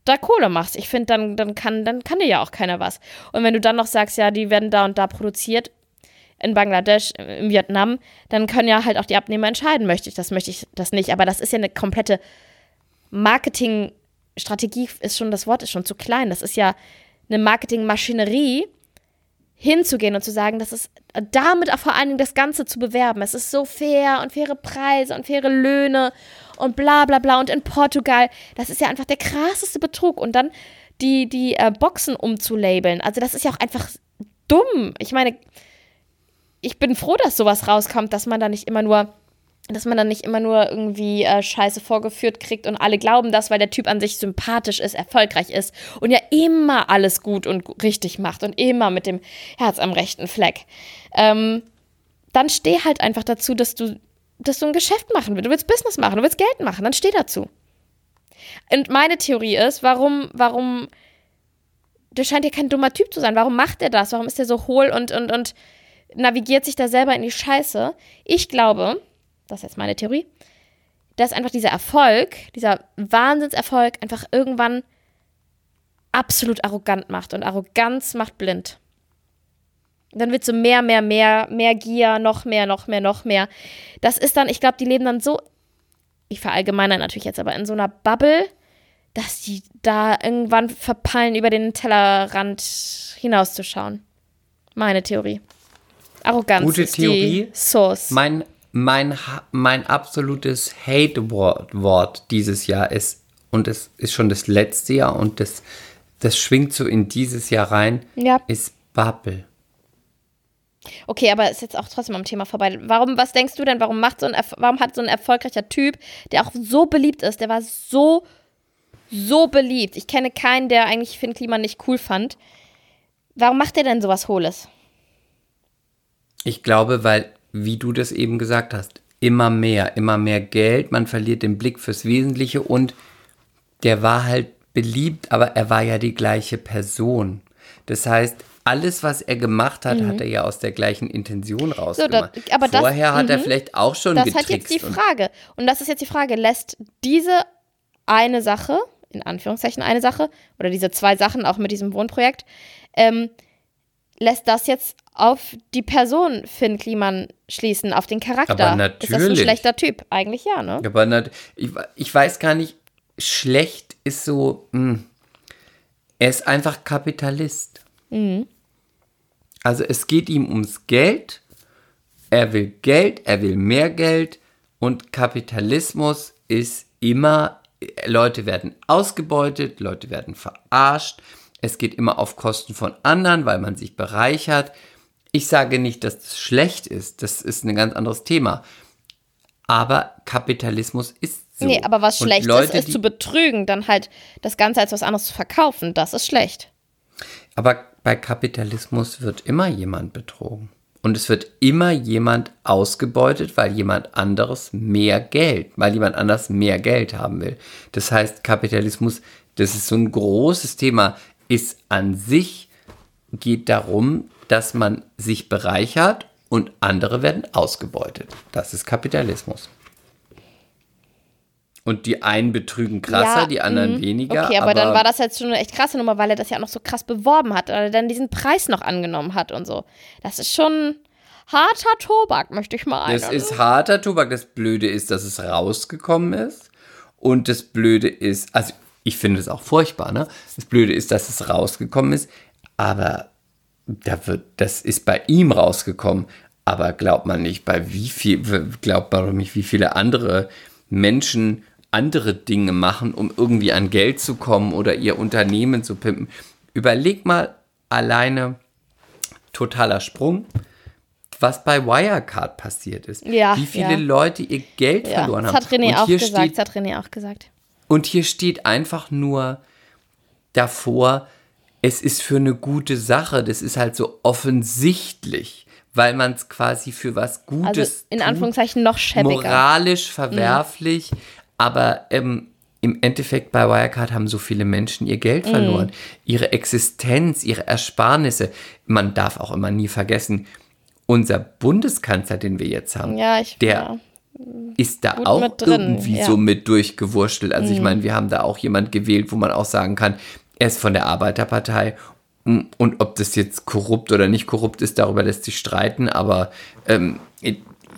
da Kohle machst. Ich finde, dann, dann, kann, dann kann dir ja auch keiner was. Und wenn du dann noch sagst, ja, die werden da und da produziert, in Bangladesch, in Vietnam, dann können ja halt auch die Abnehmer entscheiden, möchte ich das, möchte ich das nicht. Aber das ist ja eine komplette Marketingstrategie, ist schon, das Wort ist schon zu klein. Das ist ja eine Marketingmaschinerie, hinzugehen und zu sagen, das ist damit auch vor allen Dingen das Ganze zu bewerben. Es ist so fair und faire Preise und faire Löhne und bla bla bla. Und in Portugal, das ist ja einfach der krasseste Betrug. Und dann die, die äh, Boxen umzulabeln. Also das ist ja auch einfach dumm. Ich meine, ich bin froh, dass sowas rauskommt, dass man da nicht immer nur dass man dann nicht immer nur irgendwie äh, Scheiße vorgeführt kriegt und alle glauben das, weil der Typ an sich sympathisch ist, erfolgreich ist und ja immer alles gut und richtig macht und immer mit dem Herz am rechten Fleck. Ähm, dann steh halt einfach dazu, dass du, dass du ein Geschäft machen willst. Du willst Business machen, du willst Geld machen, dann steh dazu. Und meine Theorie ist, warum, warum, der scheint ja kein dummer Typ zu sein. Warum macht er das? Warum ist er so hohl und, und, und navigiert sich da selber in die Scheiße? Ich glaube, das ist jetzt meine Theorie, dass einfach dieser Erfolg, dieser Wahnsinnserfolg einfach irgendwann absolut arrogant macht. Und Arroganz macht blind. Dann wird so mehr, mehr, mehr, mehr Gier, noch mehr, noch mehr, noch mehr. Das ist dann, ich glaube, die leben dann so, ich verallgemeine natürlich jetzt, aber in so einer Bubble, dass die da irgendwann verpeilen, über den Tellerrand hinauszuschauen. Meine Theorie. Arroganz Gute Theorie. Source. Mein, mein, mein absolutes Hate-Wort Wort dieses Jahr ist, und es ist schon das letzte Jahr und das, das schwingt so in dieses Jahr rein, Ja. ist Bubble. Okay, aber ist jetzt auch trotzdem am Thema vorbei. Warum, was denkst du denn, warum macht so ein, warum hat so ein erfolgreicher Typ, der auch so beliebt ist, der war so, so beliebt. Ich kenne keinen, der eigentlich Finn Kliman nicht cool fand. Warum macht der denn sowas Hohles? Ich glaube, weil, wie du das eben gesagt hast, immer mehr, immer mehr Geld, man verliert den Blick fürs Wesentliche und der war halt beliebt, aber er war ja die gleiche Person. Das heißt, alles, was er gemacht hat, hat er ja aus der gleichen Intention rausgemacht. Mhm. aber das- Vorher hat er mhm. vielleicht auch schon Das hat jetzt die und- Frage. Und das ist jetzt die Frage, lässt diese eine Sache, in Anführungszeichen eine Sache, oder diese zwei Sachen, auch mit diesem Wohnprojekt, ähm, lässt das jetzt auf die Person Finn Kliman schließen, auf den Charakter? Aber Ist das ein natürlich. schlechter Typ? Eigentlich ja, ne? Aber nat- ich, ich weiß gar nicht, schlecht ist so, mh, er ist einfach Kapitalist. Also es geht ihm ums Geld, er will Geld, er will mehr Geld und Kapitalismus ist immer, Leute werden ausgebeutet, Leute werden verarscht, es geht immer auf Kosten von anderen, weil man sich bereichert. Ich sage nicht, dass das schlecht ist, das ist ein ganz anderes Thema. Aber Kapitalismus ist so. Nee, aber was Und schlecht Leute, ist, ist zu betrügen, dann halt das Ganze als was anderes zu verkaufen. Das ist schlecht. Aber bei Kapitalismus wird immer jemand betrogen. Und es wird immer jemand ausgebeutet, weil jemand anderes mehr Geld, weil jemand anders mehr Geld haben will. Das heißt, Kapitalismus, das ist so ein großes Thema, ist an sich, geht darum, dass man sich bereichert und andere werden ausgebeutet. Das ist Kapitalismus. Und die einen betrügen krasser, Ja, die anderen mhm. weniger. Okay, aber, dann war das jetzt schon eine echt krasse Nummer, weil er das ja auch noch so krass beworben hat, weil er dann diesen Preis noch angenommen hat und so. Das ist schon harter Tobak, möchte ich mal Das einen. ist harter Tobak. Das Blöde ist, dass es rausgekommen ist. Und das Blöde ist, also ich finde es auch furchtbar, ne? Das Blöde ist, dass es rausgekommen ist, aber da wird, das ist bei ihm rausgekommen. Aber glaubt man nicht, bei wie viel, glaubt man doch nicht, wie viele andere Menschen andere Dinge machen, um irgendwie an Geld zu kommen oder ihr Unternehmen zu pimpen. Überleg mal alleine, totaler Sprung, was bei Wirecard passiert ist. Ja, Wie viele ja. Leute ihr Geld ja, verloren das haben. hat René Und auch gesagt. steht- Das hat René auch gesagt. Und hier steht einfach nur davor, es ist für eine gute Sache. Das ist halt so offensichtlich, weil man es quasi für was Gutes Also in tut, Anführungszeichen noch schäbiger. moralisch verwerflich, aber ähm, im Endeffekt bei Wirecard haben so viele Menschen ihr Mhm. Geld verloren, ihre Existenz, ihre Ersparnisse. Man darf auch immer nie vergessen, unser Bundeskanzler, den wir jetzt haben, Ja, ich der ja. Ist da auch irgendwie ja. Mhm. so mit durchgewurschtelt. Also ich meine, wir haben da auch jemand gewählt, wo man auch sagen kann, er ist von der Arbeiterpartei. Mm, Und ob das jetzt korrupt oder nicht korrupt ist, darüber lässt sich streiten, aber ähm,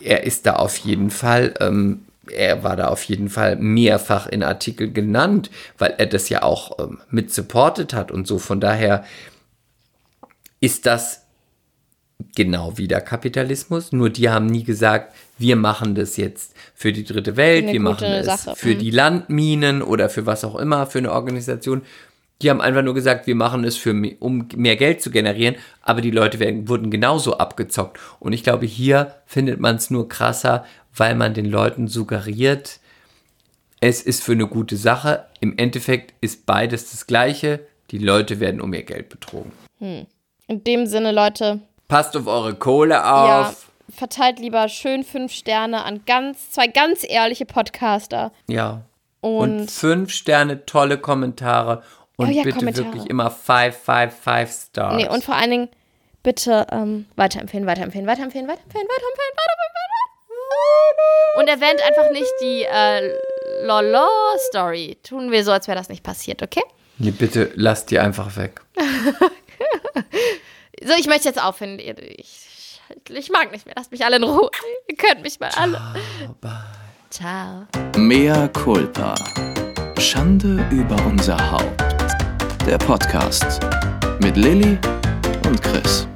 er ist da auf jeden Fall, ähm, er war da auf jeden Fall mehrfach in Artikel genannt, weil er das ja auch ähm, mit supportet hat und so. Von daher ist das genau wie der Kapitalismus, nur die haben nie gesagt, wir machen das jetzt für die dritte Welt, Eine wir machen es Sache, für mhm. die Landminen oder für was auch immer, für eine Organisation. Die haben einfach nur gesagt, wir machen es, für, um mehr Geld zu generieren, aber die Leute werden, wurden genauso abgezockt. Und ich glaube, hier findet man es nur krasser, weil man den Leuten suggeriert, es ist für eine gute Sache. Im Endeffekt ist beides das Gleiche. Die Leute werden um ihr Geld betrogen. In dem Sinne, Leute, Passt auf eure Kohle ja, auf. Verteilt lieber schön fünf Sterne an ganz, zwei ganz ehrliche Podcaster. Ja. Und, Und, fünf Sterne, tolle Kommentare. Und Oh ja, bitte Kommentare. wirklich immer five, five, five Stars. nee, und vor allen Dingen bitte ähm, weiterempfehlen, weiterempfehlen, weiterempfehlen, weiterempfehlen, weiterempfehlen, weiterempfehlen. Und erwähnt einfach nicht die äh, Lolo-Story. Tun wir so, als wäre das nicht passiert, okay? nee, bitte lasst die einfach weg. So, ich möchte jetzt aufhören. Ich, ich mag nicht mehr. Lasst mich alle in Ruhe. Ihr könnt mich mal alle. Ciao. Mea culpa. Schande über unser Haupt. Der Podcast mit Lilly und Chris.